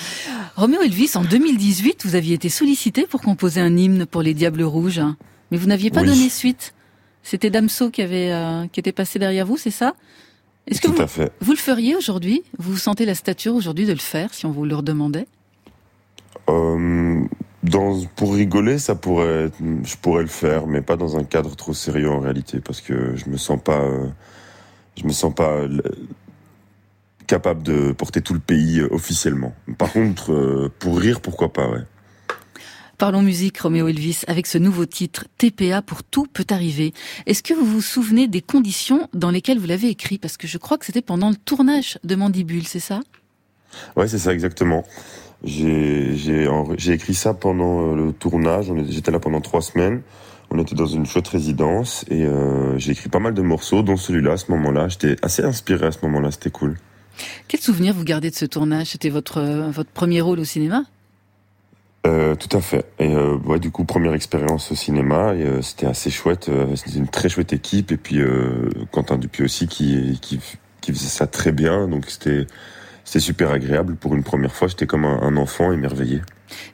Roméo Elvis, en 2018, vous aviez été sollicité pour composer un hymne pour les Diables Rouges, hein. mais vous n'aviez pas Oui. donné suite. C'était Damso qui avait, euh, qui était passé derrière vous, c'est ça? Est-ce que Tout vous, à fait. vous le feriez aujourd'hui? Vous vous sentez la stature aujourd'hui de le faire si on vous le redemandait? Euh, dans, pour rigoler, ça pourrait, être- je pourrais le faire, mais pas dans un cadre trop sérieux en réalité, parce que je me sens pas, euh, je me sens pas euh, capable de porter tout le pays euh, officiellement. Par contre, euh, pour rire, pourquoi pas, ouais. Parlons musique, Roméo Elvis, avec ce nouveau titre, TPA pour tout peut arriver. Est-ce que vous vous souvenez des conditions dans lesquelles vous l'avez écrit? Parce que je crois que c'était pendant le tournage de Mandibule, c'est ça? Ouais, c'est ça exactement. J'ai écrit ça pendant le tournage. J'étais là pendant trois semaines. On était dans une chouette résidence et euh, j'ai écrit pas mal de morceaux, dont celui-là à ce moment-là. J'étais assez inspiré à ce moment-là. C'était cool. Quel souvenir vous gardez de ce tournage? C'était votre, votre premier rôle au cinéma? Euh, tout à fait. Et euh, ouais, du coup, première expérience au cinéma, et euh, c'était assez chouette. c'était une très chouette équipe, et puis Quentin Dupieux aussi qui, qui qui faisait ça très bien. Donc c'était c'était super agréable pour une première fois. J'étais comme un, un enfant émerveillé.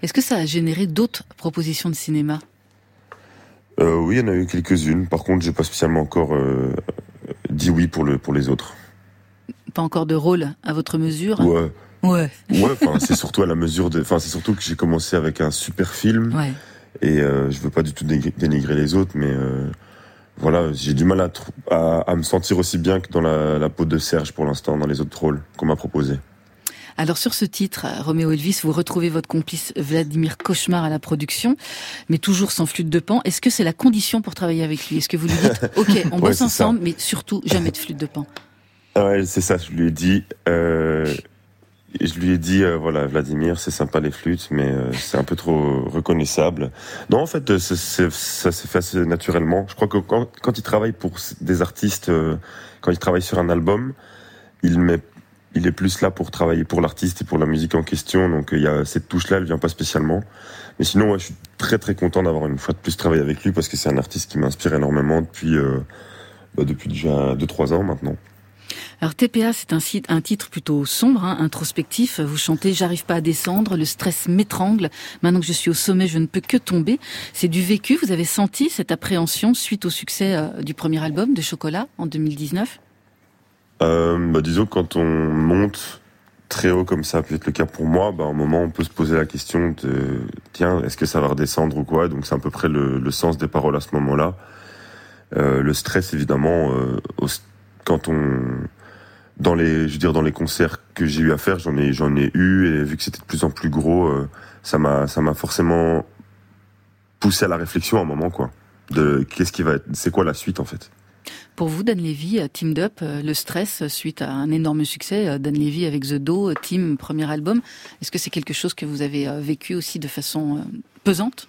Est-ce que ça a généré d'autres propositions de cinéma? Euh, oui, il y en a eu quelques-unes. Par contre, j'ai pas spécialement encore euh, dit oui pour le pour les autres. Pas encore de rôle à votre mesure? Ouais. Ouais. Ouais, c'est surtout à la mesure de, enfin, c'est surtout que j'ai commencé avec un super film. Ouais. Et euh, je veux pas du tout dénigrer les autres, mais euh, voilà, j'ai du mal à, à, à me sentir aussi bien que dans la, la peau de Serge pour l'instant, dans les autres rôles qu'on m'a proposé. Alors sur ce titre, Roméo Elvis, vous retrouvez votre complice Vladimir Cauchemar à la production, mais toujours sans flûte de pan. Est-ce que c'est la condition pour travailler avec lui? Est-ce que vous lui dites, ok, on Ouais, bosse ça. ensemble, mais surtout jamais de flûte de pan? Ouais, c'est ça, je lui ai dit, euh, je lui ai dit, euh, voilà, Vladimir, c'est sympa les flûtes, mais euh, c'est un peu trop reconnaissable. Non, en fait, ça s'est fait assez naturellement. Je crois que quand, quand il travaille pour des artistes, quand il travaille sur un album, il met il est plus là pour travailler pour l'artiste et pour la musique en question. Donc euh, il y a cette touche-là, elle vient pas spécialement. Mais sinon, ouais, je suis très très content d'avoir une fois de plus travaillé avec lui parce que c'est un artiste qui m'inspire énormément depuis euh, bah, depuis déjà 2-3 ans maintenant. Alors TPA, c'est un, titre plutôt sombre, hein, introspectif. Vous chantez J'arrive pas à descendre, le stress m'étrangle. Maintenant que je suis au sommet, je ne peux que tomber. C'est du vécu. Vous avez senti cette appréhension suite au succès euh, du premier album de Chocolat en 2019 Euh, bah, disons que quand on monte très haut comme ça, peut-être le cas pour moi, bah, à un moment on peut se poser la question de tiens, est-ce que ça va redescendre ou quoi? Donc c'est à peu près le, sens des paroles à ce moment-là. Euh, le stress évidemment, euh, quand on dans les, je veux dire dans les concerts que j'ai eu à faire, j'en ai j'en ai eu et vu que c'était de plus en plus gros, ça m'a ça m'a forcément poussé à la réflexion à un moment quoi. De qu'est-ce qui va être, c'est quoi la suite en fait? Pour vous, Dan Levy, euh, Teamed Up, euh, le stress euh, suite à un énorme succès, Dan Levy avec The Do, Team, premier album, est-ce que c'est quelque chose que vous avez vécu aussi de façon pesante?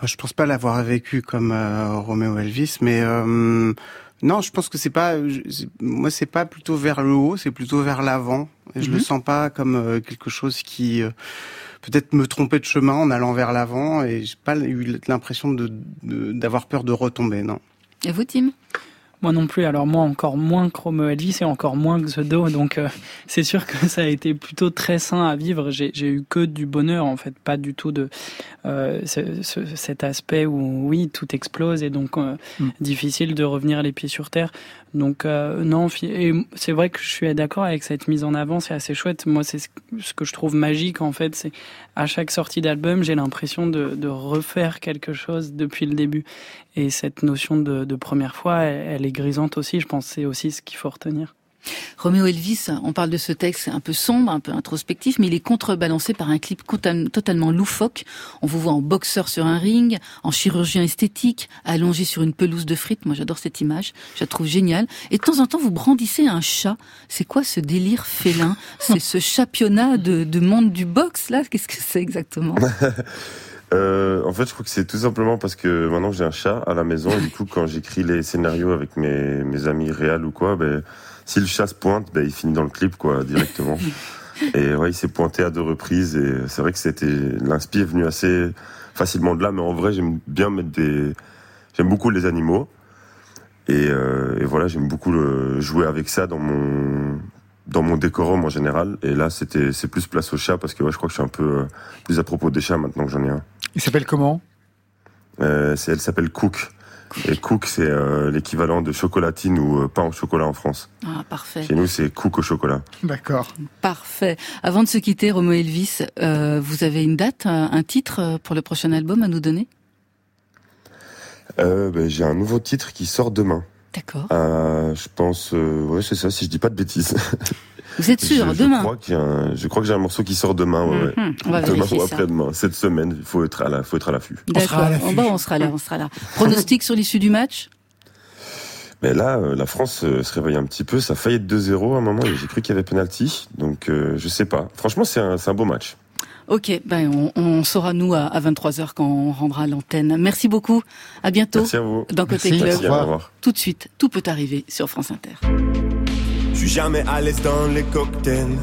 Moi, je pense pas l'avoir vécu comme euh, Roméo Elvis, mais euh, non, je pense que c'est pas. moi, c'est pas plutôt vers le haut, c'est plutôt vers l'avant. Et Je Mhm. le sens pas comme euh, quelque chose qui peut-être me trompait de chemin en allant vers l'avant, et j'ai pas eu l'impression de de- d'avoir peur de retomber. Non. Et vous, Tim? Moi non plus. Alors moi encore moins que Roméo Elvis et encore moins que The Do. Donc euh, c'est sûr que ça a été plutôt très sain à vivre. J'ai j'ai eu que du bonheur en fait, pas du tout de euh, ce- ce- cet aspect où oui tout explose et donc euh, Mm. difficile de revenir les pieds sur terre. Donc euh, non, c'est vrai que je suis d'accord avec cette mise en avant, c'est assez chouette. Moi, c'est ce que je trouve magique en fait, c'est à chaque sortie d'album, j'ai l'impression de, de refaire quelque chose depuis le début. Et cette notion de, de première fois, elle, elle est grisante aussi. Je pense c'est aussi ce qu'il faut retenir. Roméo Elvis, on parle de ce texte un peu sombre, un peu introspectif, mais il est contrebalancé par un clip total- totalement loufoque. On vous voit en boxeur sur un ring, en chirurgien esthétique, allongé sur une pelouse de frites. Moi, j'adore cette image. Je la trouve géniale. Et de temps en temps, vous brandissez un chat. C'est quoi ce délire félin? C'est ce championnat de, de monde du boxe, là? Qu'est-ce que c'est exactement? Euh, en fait, je crois que c'est tout simplement parce que maintenant j'ai un chat à la maison et du coup, quand j'écris les scénarios avec mes, mes amis réels ou quoi, ben, si le chat se pointe, ben, il finit dans le clip, quoi, directement. et ouais, il s'est pointé à deux reprises et c'est vrai que c'était, l'inspi est venu assez facilement de là, mais en vrai, j'aime bien mettre des, j'aime beaucoup les animaux. Et, euh, et voilà, j'aime beaucoup le, jouer avec ça dans mon, dans mon décorum en général. Et là, c'était, c'est plus place au chat parce que ouais, je crois que je suis un peu euh, plus à propos des chats maintenant que j'en ai un. Il s'appelle comment? Euh, elle s'appelle Cook. Et cook, c'est euh, l'équivalent de chocolatine ou euh, pain au chocolat en France. Ah, parfait. Chez nous, c'est cook au chocolat. D'accord. Parfait. Avant de se quitter, Romo Elvis, euh, vous avez une date, un, titre pour le prochain album à nous donner? Euh, ben, J'ai un nouveau titre qui sort demain. D'accord. Euh, je pense, euh, ouais, c'est ça, si je dis pas de bêtises. Vous êtes sûr, je, je demain crois qu'il y a un- Je crois que j'ai un morceau qui sort demain, ouais, ouais. Mhm, On va Demain vérifier ou après-demain. Cette semaine, il faut être à la, faut être à l'affût. On sera à D'accord. l'affût. Bah, on sera là, on sera là. Pronostic sur l'issue du match Mais là, euh, la France euh, se réveille un petit peu. Ça a failli être 2-0 à un moment. et J'ai cru qu'il y avait penalty. Donc, euh, je sais pas. Franchement, c'est un, beau match. Ok, ben on, on saura nous à, à 23h quand on rendra l'antenne. Merci beaucoup. À bientôt Merci à vous. dans Côté Merci. Club. Merci, au revoir. Tout de suite, tout peut arriver sur France Inter. Jamais à l'aise dans les cocktails.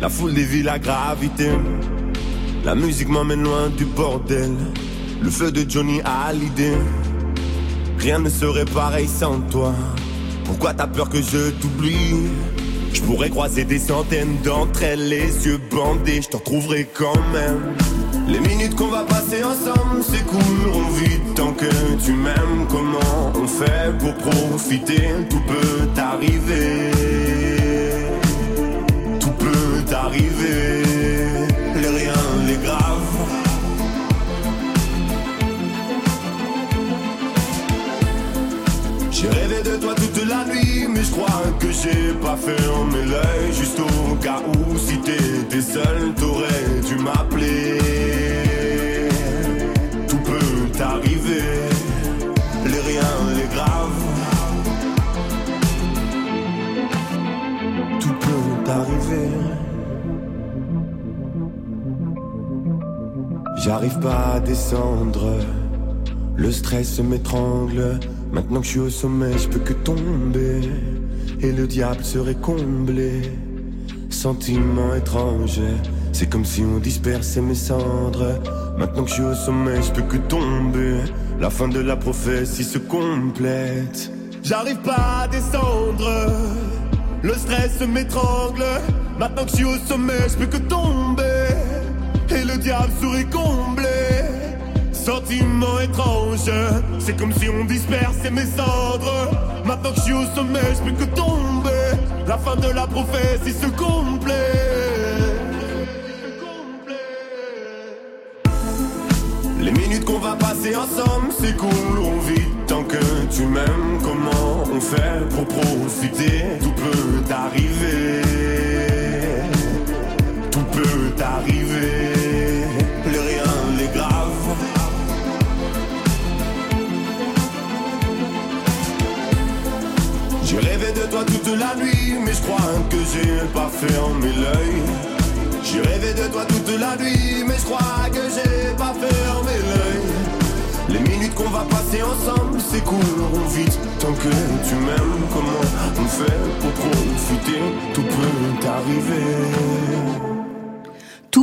La foule dévie la gravité. La musique m'emmène loin du bordel. Le feu de Johnny a l'idée. Rien ne serait pareil sans toi. Pourquoi t'as peur que je t'oublie? Je pourrais croiser des centaines d'entre elles, les yeux bandés, je t'en retrouverai quand même. Les minutes qu'on va passer ensemble s'écouleront vite tant que tu m'aimes. Comment on fait pour profiter? Tout peut arriver. Les rien, les graves. J'ai rêvé de toi toute la nuit, mais je crois que j'ai pas fermé l'œil. Juste au cas où, si t'étais seul, t'aurais dû m'appeler. Tout peut arriver, les rien, les graves. Tout peut arriver. J'arrive pas à descendre. Le stress m'étrangle. Maintenant que je suis au sommet, je peux que tomber. Et le diable serait comblé. Sentiment étrange. C'est comme si on dispersait mes cendres. Maintenant que je suis au sommet, je peux que tomber. La fin de la prophétie se complète. J'arrive pas à descendre. Le stress m'étrangle. Maintenant que je suis au sommet, je peux que tomber. Diable serait comblé. Sentiment étrange, c'est comme si on dispersait mes cendres. Maintenant que je suis au sommet, je peux que tomber. La fin de la prophétie se complète. Les minutes qu'on va passer ensemble s'écouleront vite tant que tu m'aimes. Comment on fait pour profiter? Tout peut arriver. Tout peut arriver. La nuit, mais je crois que j'ai pas fermé l'œil. J'ai rêvé de toi toute la nuit, mais je crois que j'ai pas fermé l'œil. Les minutes qu'on va passer ensemble s'écouleront vite tant que tu m'aimes. Comment on fait pour profiter? Tout peut arriver.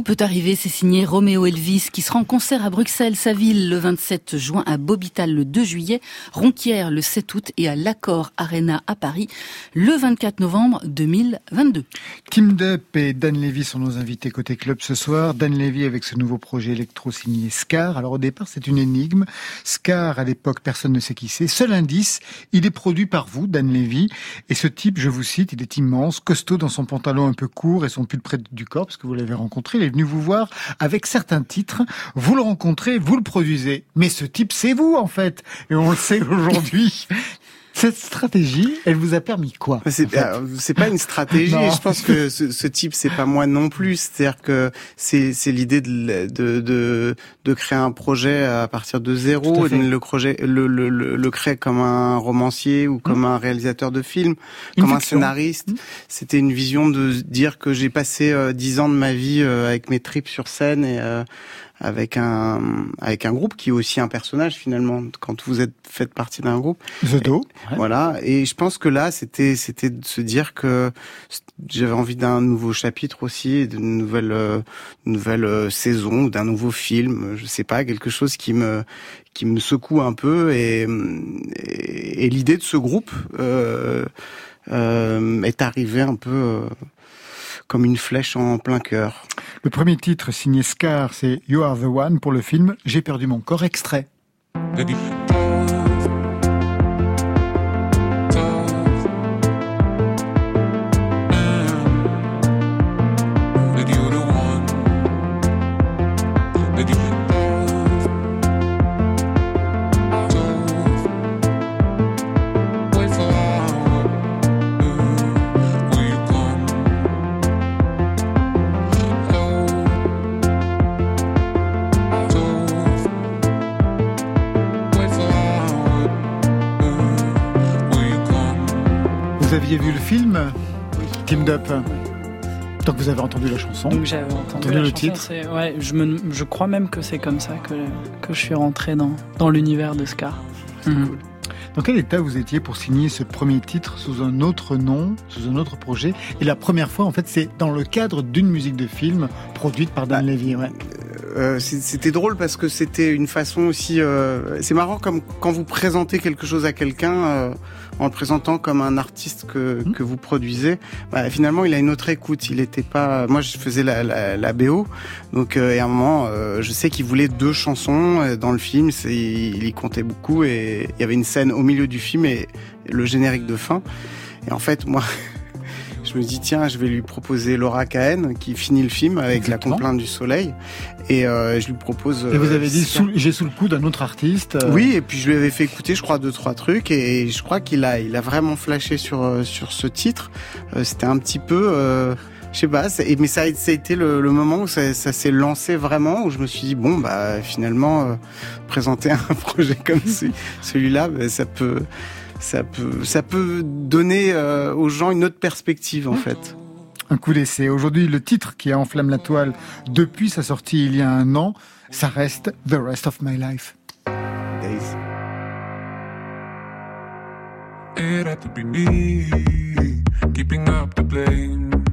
Peut arriver, c'est signé Roméo Elvis qui sera en concert à Bruxelles, sa ville, le 27 juin, à Bobital le 2 juillet, Ronquière le 7 août et à l'Accord Arena à Paris le 24 novembre 2022. Kim Dup et Dan Levy sont nos invités côté club ce soir. Dan Levy avec ce nouveau projet électro signé Scar. Alors au départ c'est une énigme. Scar à l'époque personne ne sait qui c'est. Seul indice, il est produit par vous, Dan Levy. Et ce type, je vous cite, il est immense, costaud dans son pantalon un peu court et son pull près du corps parce que vous l'avez rencontré. Venu vous voir avec certains titres. Vous le rencontrez, vous le produisez. Mais ce type c'est vous en fait. Et on le sait aujourd'hui. Cette stratégie, elle vous a permis quoi C'est en fait euh, pas une stratégie. Je pense que ce, ce type c'est pas moi non plus. C'est-à-dire que c'est l'idée de, de de de créer un projet à partir de zéro, le projet le le le, le créer comme un romancier ou comme un réalisateur de film, Une comme un scénariste. C'était une vision de dire que j'ai passé euh, dix ans de ma vie euh, avec mes tripes sur scène et euh, avec un avec un groupe qui est aussi un personnage finalement quand vous êtes faites partie d'un groupe The Do. Ouais. voilà, et je pense que là, c'était c'était de se dire que j'avais envie d'un nouveau chapitre aussi, d'une nouvelle euh, nouvelle euh, saison, ou d'un nouveau film, je sais pas, quelque chose qui me qui me secoue un peu et et, et l'idée de ce groupe euh, euh, est arrivée un peu euh, comme une flèche en plein cœur. Le premier titre signé Scar, c'est You Are the One pour le film J'ai perdu mon corps extrait. Aviez vu le film Team Up Donc vous avez entendu la chanson. Donc j'avais entendu, Entendu la le chanson, titre. c'est- Ouais, je, me, je crois même que c'est comme ça que, que je suis rentré dans, dans l'univers de Scar. Mhm. Dans quel état vous étiez pour signer ce premier titre sous un autre nom, sous un autre projet? Et la première fois, en fait, c'est dans le cadre d'une musique de film produite par Dan Levy. Ouais. Euh, c'est- c'était drôle parce que c'était une façon aussi. euh, c'est marrant comme quand vous présentez quelque chose à quelqu'un euh, en le présentant comme un artiste que, Mhm. que vous produisez. Bah, finalement, il a une autre écoute. Il était pas. Moi, je faisais la, la, la BO, donc euh, et à un moment, euh, je sais qu'il voulait deux chansons euh, dans le film. C'est, il y comptait beaucoup et il y avait une scène au milieu du film et le générique de fin. Et en fait, moi. Je me dis tiens, je vais lui proposer Laura Cahen qui finit le film avec Exactement. la complainte du soleil et euh, je lui propose. Et vous euh, avez dit, Scar. sous- j'ai sous le coup d'un autre artiste. euh, Oui, et puis je lui avais fait écouter, je crois, deux trois trucs, et je crois qu'il a, il a vraiment flashé sur euh, sur ce titre. Euh, C'était un petit peu, euh, je sais pas, mais ça a, ça a été le, le moment où ça, ça s'est lancé vraiment, où je me suis dit bon bah finalement euh, présenter un projet comme ce- celui-là, bah, ça peut, ça peut, ça peut donner euh, aux gens une autre perspective en fait. Un coup d'essai. Aujourd'hui, le titre qui enflamme la toile depuis sa sortie il y a un an, ça reste The Rest of My Life. Days. It had to be me, keeping up the blame,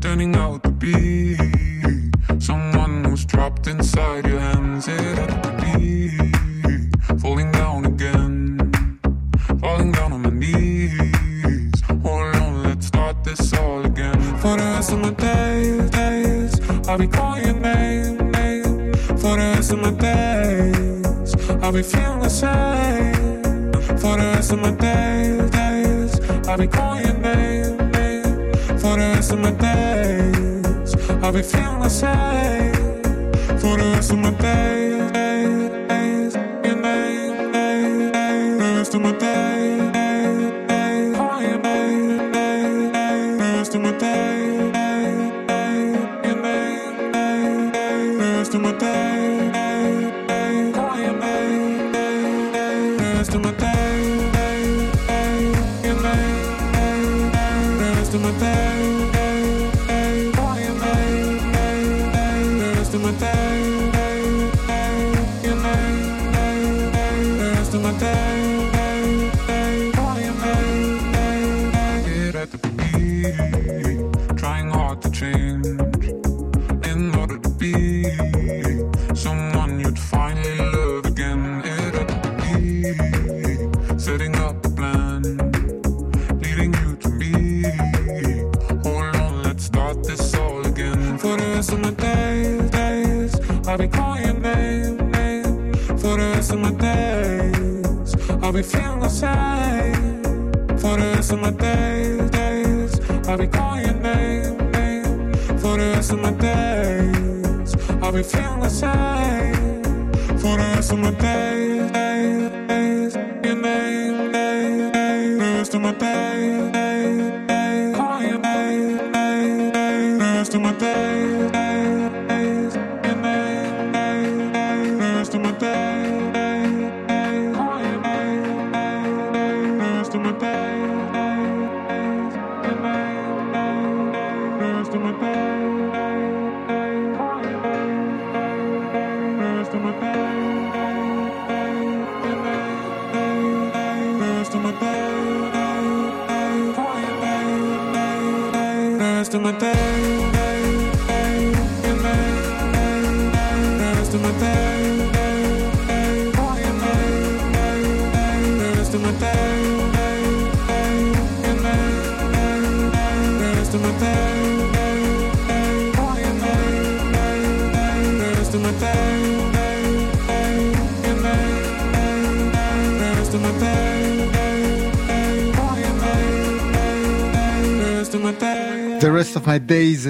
turning out to be someone who's trapped inside your hands. It had to be I'll be calling your name, name. For the rest of my days, I'll be feeling the same. For the rest of my days, days, I'll be calling your name, name. For the rest of my days, I'll be feeling the same. For the rest of my days, days,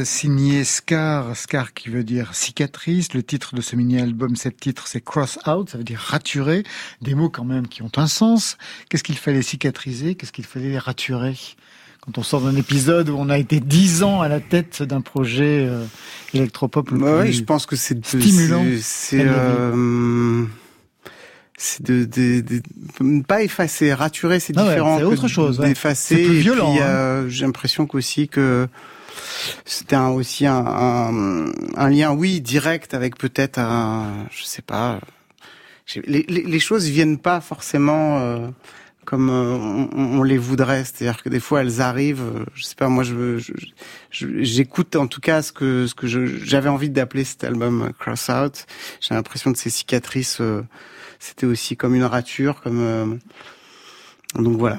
signé Scar, Scar qui veut dire cicatrice. Le titre de ce mini-album, cet titre, c'est Cross Out, ça veut dire raturer. Des mots quand même qui ont un sens. Qu'est-ce qu'il fallait cicatriser? Qu'est-ce qu'il fallait raturer? Quand on sort d'un épisode où on a été dix ans à la tête d'un projet euh, électropop le Bah plus oui, je pense que c'est stimulant. c'est- euh, de, de, pas effacer, raturer, c'est Ah ouais, différent. c'est autre chose, ouais. D'effacer. C'est plus violent, puis, hein. euh, j'ai l'impression qu'aussi que c'était un, aussi un, un, un lien, oui, direct avec peut-être un, je sais pas. Les, les, choses viennent pas forcément euh, comme euh, on, on les voudrait. C'est-à-dire que des fois elles arrivent. euh, Je sais pas. Moi, je j'écoute en tout cas ce que ce que j'avais envie d'appeler cet album euh, Cross Out. J'ai l'impression que ces cicatrices, euh, c'était aussi comme une rature, comme euh, donc voilà.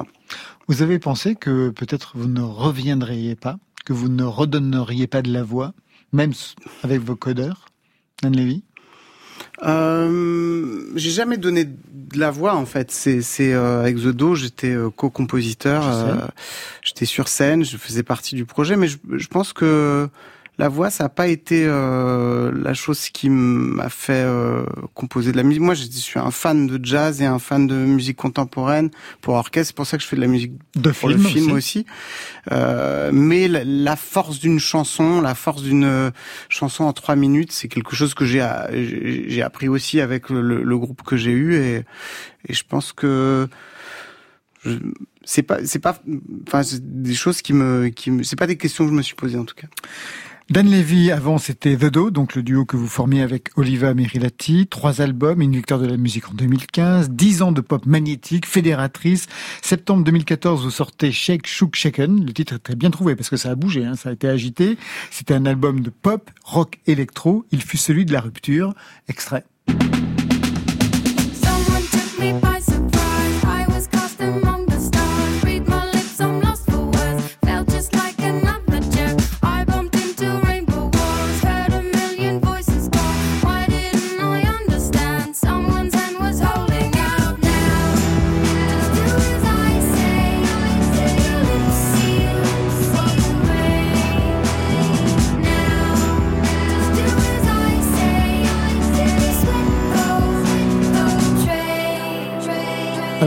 Vous avez pensé que peut-être vous ne reviendriez pas, que vous ne redonneriez pas de la voix, même avec vos codeurs, Anne Lévy Euh, j'ai jamais donné de la voix en fait. C'est euh, avec The Do, j'étais euh, co-compositeur. J'étais sur scène, je faisais partie du projet, mais je, je pense que la voix, ça n'a pas été euh, la chose qui m'a fait euh, composer de la musique. Moi, je suis un fan de jazz et un fan de musique contemporaine pour orchestre. C'est pour ça que je fais de la musique De pour film le film aussi. aussi. Euh, mais la, la force d'une chanson, la force d'une euh, chanson en trois minutes, c'est quelque chose que j'ai j'ai appris aussi avec le, le groupe que j'ai eu et, et je pense que je- c'est pas c'est pas enfin des choses qui me qui me c'est pas des questions que je me suis posées en tout cas. Dan Levy, avant c'était The Do, donc le duo que vous formiez avec Oliva Merilati, trois albums, une victoire de la musique en 2015, dix ans de pop magnétique, fédératrice. Septembre 2014, vous sortez Shake, Shook, Shaken. Le titre est très bien trouvé parce que ça a bougé, hein, ça a été agité. C'était un album de pop, rock, électro. Il fut celui de la rupture. Extrait.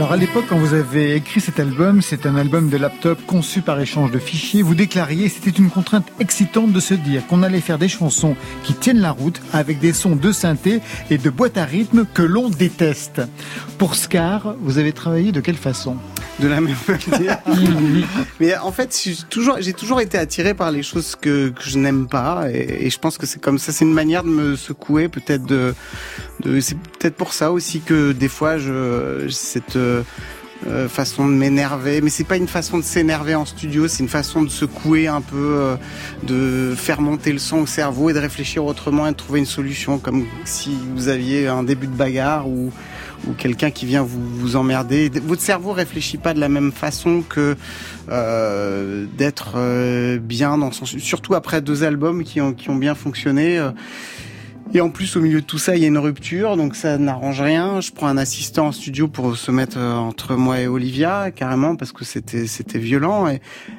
Alors à l'époque, quand vous avez écrit cet album, c'est un album de laptop conçu par échange de fichiers. Vous déclariez, c'était une contrainte excitante de se dire qu'on allait faire des chansons qui tiennent la route avec des sons de synthé et de boîte à rythme que l'on déteste. Pour Scar, vous avez travaillé de quelle façon? De la même manière. Mais en fait, j'ai toujours, j'ai toujours été attiré par les choses que, que je n'aime pas, et, et je pense que c'est comme ça, c'est une manière de me secouer, peut-être de, de c'est peut-être pour ça aussi que des fois, je, cette euh, euh, façon de m'énerver, mais c'est pas une façon de s'énerver en studio, c'est une façon de secouer un peu, euh, de faire monter le son au cerveau et de réfléchir autrement et de trouver une solution, comme si vous aviez un début de bagarre ou ou quelqu'un qui vient vous, vous emmerder. Votre cerveau réfléchit pas de la même façon que euh, d'être euh, bien dans son... Surtout après deux albums qui ont, qui ont bien fonctionné. euh, et en plus, au milieu de tout ça, il y a une rupture, donc ça n'arrange rien. Je prends un assistant en studio pour se mettre euh, entre moi et Olivia, carrément, parce que c'était c'était violent.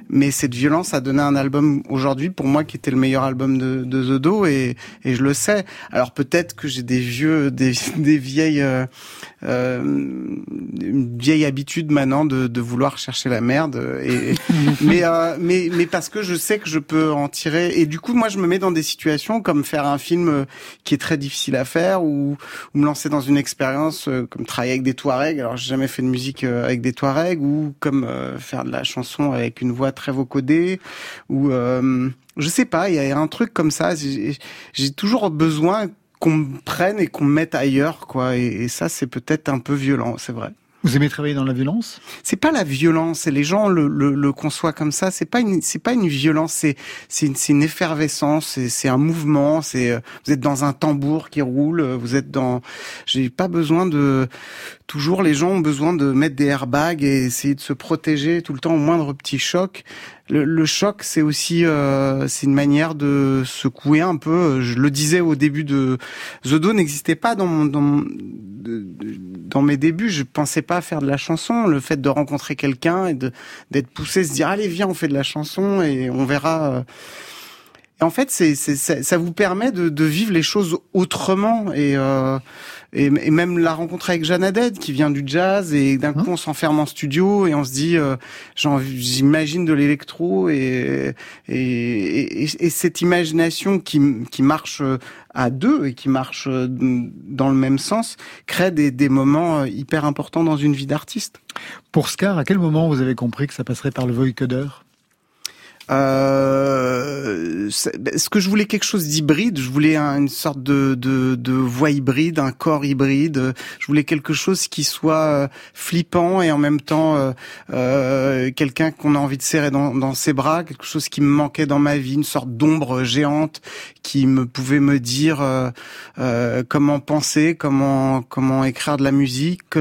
Mais cette violence a donné un album aujourd'hui pour moi qui était le meilleur album de, de The Do, et, et je le sais. Alors peut-être que j'ai des vieux, des, des vieilles, euh, euh, une vieille habitude maintenant de, de vouloir chercher la merde. Et, mais euh, mais mais parce que je sais que je peux en tirer. Et du coup, moi, je me mets dans des situations comme faire un film euh, qui est très difficile à faire ou, ou me lancer dans une expérience euh, comme travailler avec des Touaregs. Alors j'ai jamais fait de musique euh, avec des Touaregs ou comme euh, faire de la chanson avec une voix très vocodée ou euh, je sais pas, il y a un truc comme ça. J'ai toujours besoin qu'on me prenne et qu'on me mette ailleurs quoi et, et ça c'est peut-être un peu violent, c'est vrai. Vous aimez travailler dans la violence? C'est pas la violence, et les gens le, le, le conçoivent comme ça. C'est pas une, c'est pas une violence, c'est c'est une, c'est une effervescence, c'est c'est un mouvement. C'est euh, vous êtes dans un tambour qui roule, euh, vous êtes dans. J'ai pas besoin de. Toujours, les gens ont besoin de mettre des airbags et essayer de se protéger tout le temps au moindre petit choc. Le, le choc, c'est aussi euh, c'est une manière de secouer un peu. Je le disais au début de The Do n'existait pas dans mon, dans dans mes débuts. Je pensais pas faire de la chanson. Le fait de rencontrer quelqu'un et de d'être poussé, se dire allez viens on fait de la chanson et on verra. euh. Et en fait, c'est, c'est, ça, ça vous permet de, de vivre les choses autrement et euh, et, et même la rencontre avec Jeanne Haddad qui vient du jazz et d'un coup on s'enferme en studio et on se dit euh, j'en- j'imagine de l'électro et et, et et cette imagination qui qui marche à deux et qui marche euh, dans le même sens crée des des moments euh, hyper importants dans une vie d'artiste. Pour Scar, à quel moment vous avez compris que ça passerait par le voicodeur Euh, ben, ce que je voulais quelque chose d'hybride, je voulais un- une sorte de, de, de voix hybride, un corps hybride. Je voulais quelque chose qui soit euh, flippant et en même temps euh, euh, quelqu'un qu'on a envie de serrer dans, dans ses bras, quelque chose qui me manquait dans ma vie, une sorte d'ombre géante qui me pouvait me dire euh, euh, comment penser, comment comment écrire de la musique.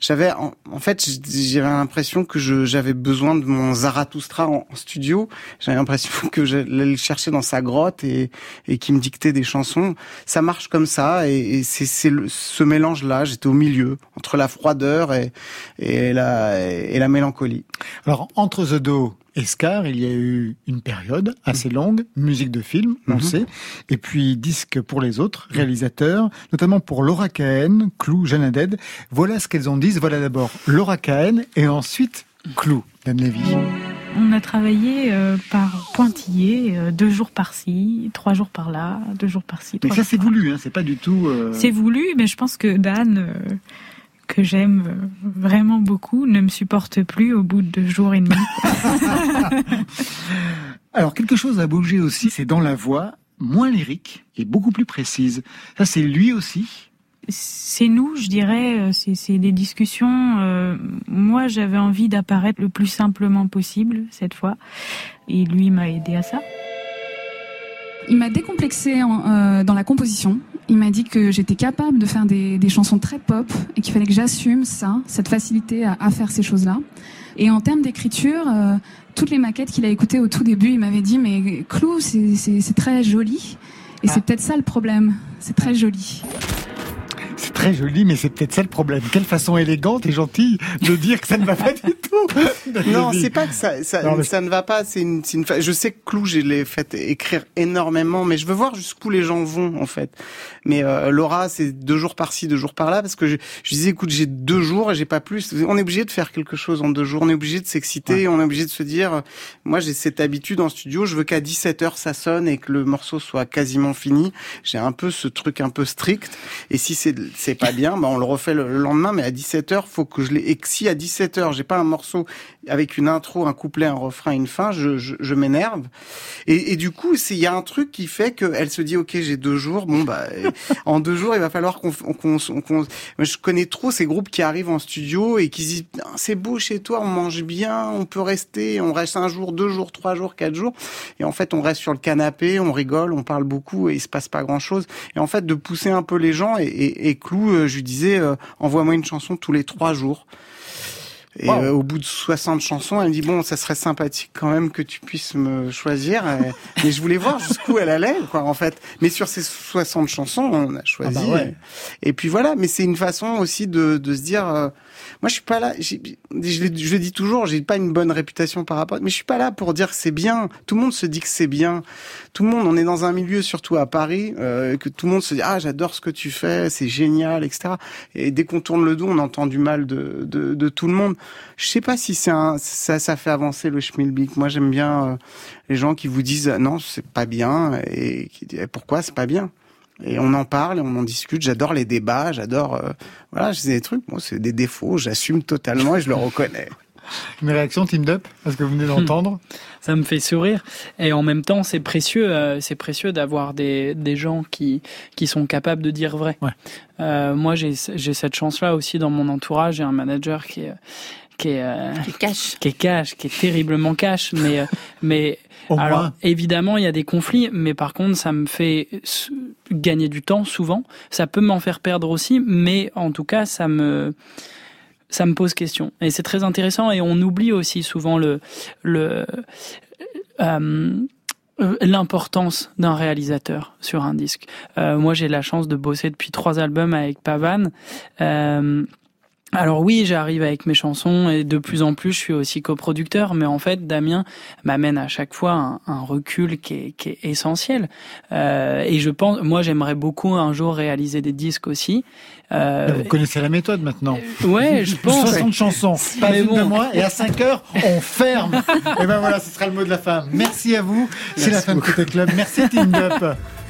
J'avais en, fait j'avais l'impression que j'avais besoin de mon Zarathustra en studio. J'avais l'impression que j'allais le chercher dans sa grotte et et qui me dictait des chansons. Ça marche comme ça et, et c'est ce mélange là. J'étais au milieu entre la froideur et et la et la mélancolie. Alors, entre The Do et Scar, il y a eu une période assez longue, musique de film, on Mhm. sait, et puis disque pour les autres réalisateurs, notamment pour Laura Cahen, Clou, Jeanne Haddad. Voilà ce qu'elles en disent. Voilà d'abord Laura Cahen et ensuite Clou, Dan Levy. On a travaillé euh, par pointillés, euh, deux jours par-ci, trois jours par-là, deux jours par-ci. Mais ça, c'est voulu, hein, c'est pas du tout... euh, C'est voulu, mais je pense que Dan, que j'aime vraiment beaucoup, ne me supporte plus au bout de deux jours et demi. Alors, quelque chose a bougé aussi, c'est dans la voix, moins lyrique et beaucoup plus précise. Ça, c'est lui aussi. C'est nous, je dirais, euh, c'est c'est des discussions. euh, moi, j'avais envie d'apparaître le plus simplement possible cette fois, et lui m'a aidé à ça. Il m'a décomplexé en- euh, dans la composition. Il m'a dit que j'étais capable de faire des, des chansons très pop et qu'il fallait que j'assume ça, cette facilité à, à faire ces choses-là. Et en termes d'écriture, euh, toutes les maquettes qu'il a écoutées au tout début, il m'avait dit mais Clou, c'est c'est- c'est très joli. Et c'est peut-être ça le problème. C'est très joli. C'est très joli, mais c'est peut-être ça le problème. Quelle façon élégante et gentille de dire que ça ne va pas du tout. Non, c'est pas que ça, ça, Non, mais- ça ne va pas. C'est une, c'est une. fa- Je sais que Clou, je l'ai fait écrire énormément, mais je veux voir jusqu'où les gens vont en fait. Mais euh, Laura, c'est deux jours par-ci, deux jours par-là, parce que je, je disais, écoute, j'ai deux jours et j'ai pas plus. On est obligé de faire quelque chose en deux jours. On est obligé de s'exciter. On est obligé de se dire, moi, j'ai cette habitude en studio. Je veux qu'à 17 h ça sonne et que le morceau soit quasiment fini. J'ai un peu ce truc un peu strict. Et si c'est c'est pas bien, bah on le refait le, le lendemain. Mais à 17 h faut que je l'ai. Et si à 17 h j'ai pas un morceau avec une intro, un couplet, un refrain, une fin, je, je, je m'énerve. Et, et du coup, il y a un truc qui fait qu'elle se dit, ok, j'ai deux jours. Bon bah, euh, en deux jours, il va falloir qu'on qu'on qu'on- qu'on- je connais trop ces groupes qui arrivent en studio et qui se disent, Ah, c'est beau chez toi, on mange bien, on peut rester, on reste un jour, deux jours, trois jours, quatre jours. Et en fait, on reste sur le canapé, on rigole, on parle beaucoup et il se passe pas grand chose. Et en fait, de pousser un peu les gens et, et, et Clou, euh, je lui disais, euh, envoie-moi une chanson tous les trois jours. Et Wow. euh, au bout de 60 chansons, elle me dit bon, ça serait sympathique quand même que tu puisses me choisir. Mais je voulais voir jusqu'où elle allait, quoi, en fait. Mais sur ces 60 chansons, on a choisi. Ah bah ouais. Et puis voilà. Mais c'est une façon aussi de, de se dire, moi, je suis pas là. Je, je le dis toujours, j'ai pas une bonne réputation par rapport. Mais je suis pas là pour dire que c'est bien. Tout le monde se dit que c'est bien. Tout le monde. On est dans un milieu, surtout à Paris, euh, que tout le monde se dit ah j'adore ce que tu fais, c'est génial, etc. Et dès qu'on tourne le dos, on entend du mal de, de, de tout le monde. Je sais pas si c'est un, ça, ça fait avancer le schmilblick. Moi, j'aime bien euh, les gens qui vous disent non, c'est pas bien et qui disent pourquoi c'est pas bien? Et on en parle, et on en discute. J'adore les débats, j'adore. euh, voilà, c'est des trucs. Moi, c'est des défauts. J'assume totalement et je le reconnais. Une réaction, Team Up, à ce que vous venez d'entendre? Ça me fait sourire et en même temps c'est précieux, euh, c'est précieux d'avoir des, des gens qui qui sont capables de dire vrai. Euh, moi j'ai j'ai cette chance là aussi dans mon entourage. J'ai un manager qui est qui est euh, qui est cash, qui est cash, qui est terriblement cash, mais euh, mais Au alors moins. évidemment il y a des conflits, mais par contre ça me fait gagner du temps souvent. Ça peut m'en faire perdre aussi, mais en tout cas ça me ça me pose question et c'est très intéressant et on oublie aussi souvent le le euh, euh, l'importance d'un réalisateur sur un disque. Euh, moi, j'ai la chance de bosser depuis trois albums avec Pavan. Euh, alors oui, j'arrive avec mes chansons et de plus en plus, je suis aussi coproducteur. Mais en fait, Damien m'amène à chaque fois un, un recul qui est, qui est essentiel. Euh, et je pense, moi, j'aimerais beaucoup un jour réaliser des disques aussi. Euh, Vous connaissez la méthode maintenant. Euh, ouais, je pense. 60 chansons, pas une bon. de moins. Et à 5 heures, on ferme. et ben voilà, ce sera le mot de la fin. Merci à vous. C'est la beaucoup. Côté Club. Merci Team Up.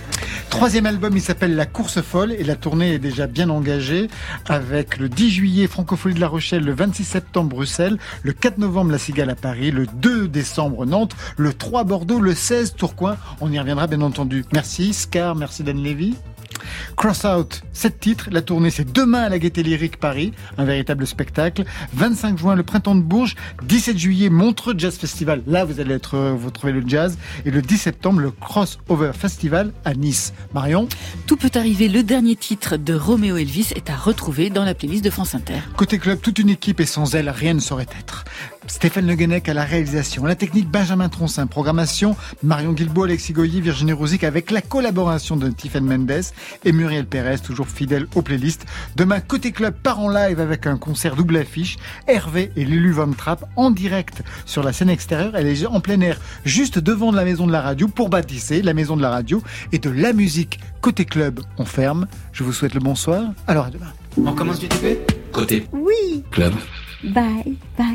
Troisième album, il s'appelle La Course Folle et la tournée est déjà bien engagée avec le 10 juillet Francophonie de La Rochelle, le 26 septembre Bruxelles, le 4 novembre La Cigale à Paris, le 2 décembre Nantes, le 3 Bordeaux, le 16 Tourcoing. On y reviendra bien entendu. Merci Scar, merci Dan Levy. Cross Out, 7 titres. La tournée, c'est demain à la Gaîté Lyrique Paris, un véritable spectacle. 25 juin, le Printemps de Bourges. 17 juillet, Montreux Jazz Festival. Là, vous allez être, euh, vous trouvez le jazz. Et le 10 septembre, le Crossover Festival à Nice. Marion, Tout peut arriver, le dernier titre de Roméo Elvis est à retrouver dans la playlist de France Inter. côté club, toute une équipe et sans elle, rien ne saurait être. Stéphane Le Guenec à la réalisation, la technique Benjamin Troncin, programmation Marion Guilbault, Alexis Goyer, Virginie Rouzic avec la collaboration de Tiffen Mendes et Muriel Pérez, toujours fidèle aux playlists. Demain, côté club part en live avec un concert double affiche. Hervé et Lulu Van Trapp en direct sur la scène extérieure. Elle est en plein air, juste devant la maison de la radio pour bâtisser la maison de la radio et de la musique. Côté club, on ferme. Je vous souhaite le bonsoir. Alors à demain. On commence du TP Côté Oui. club. Bye, bye.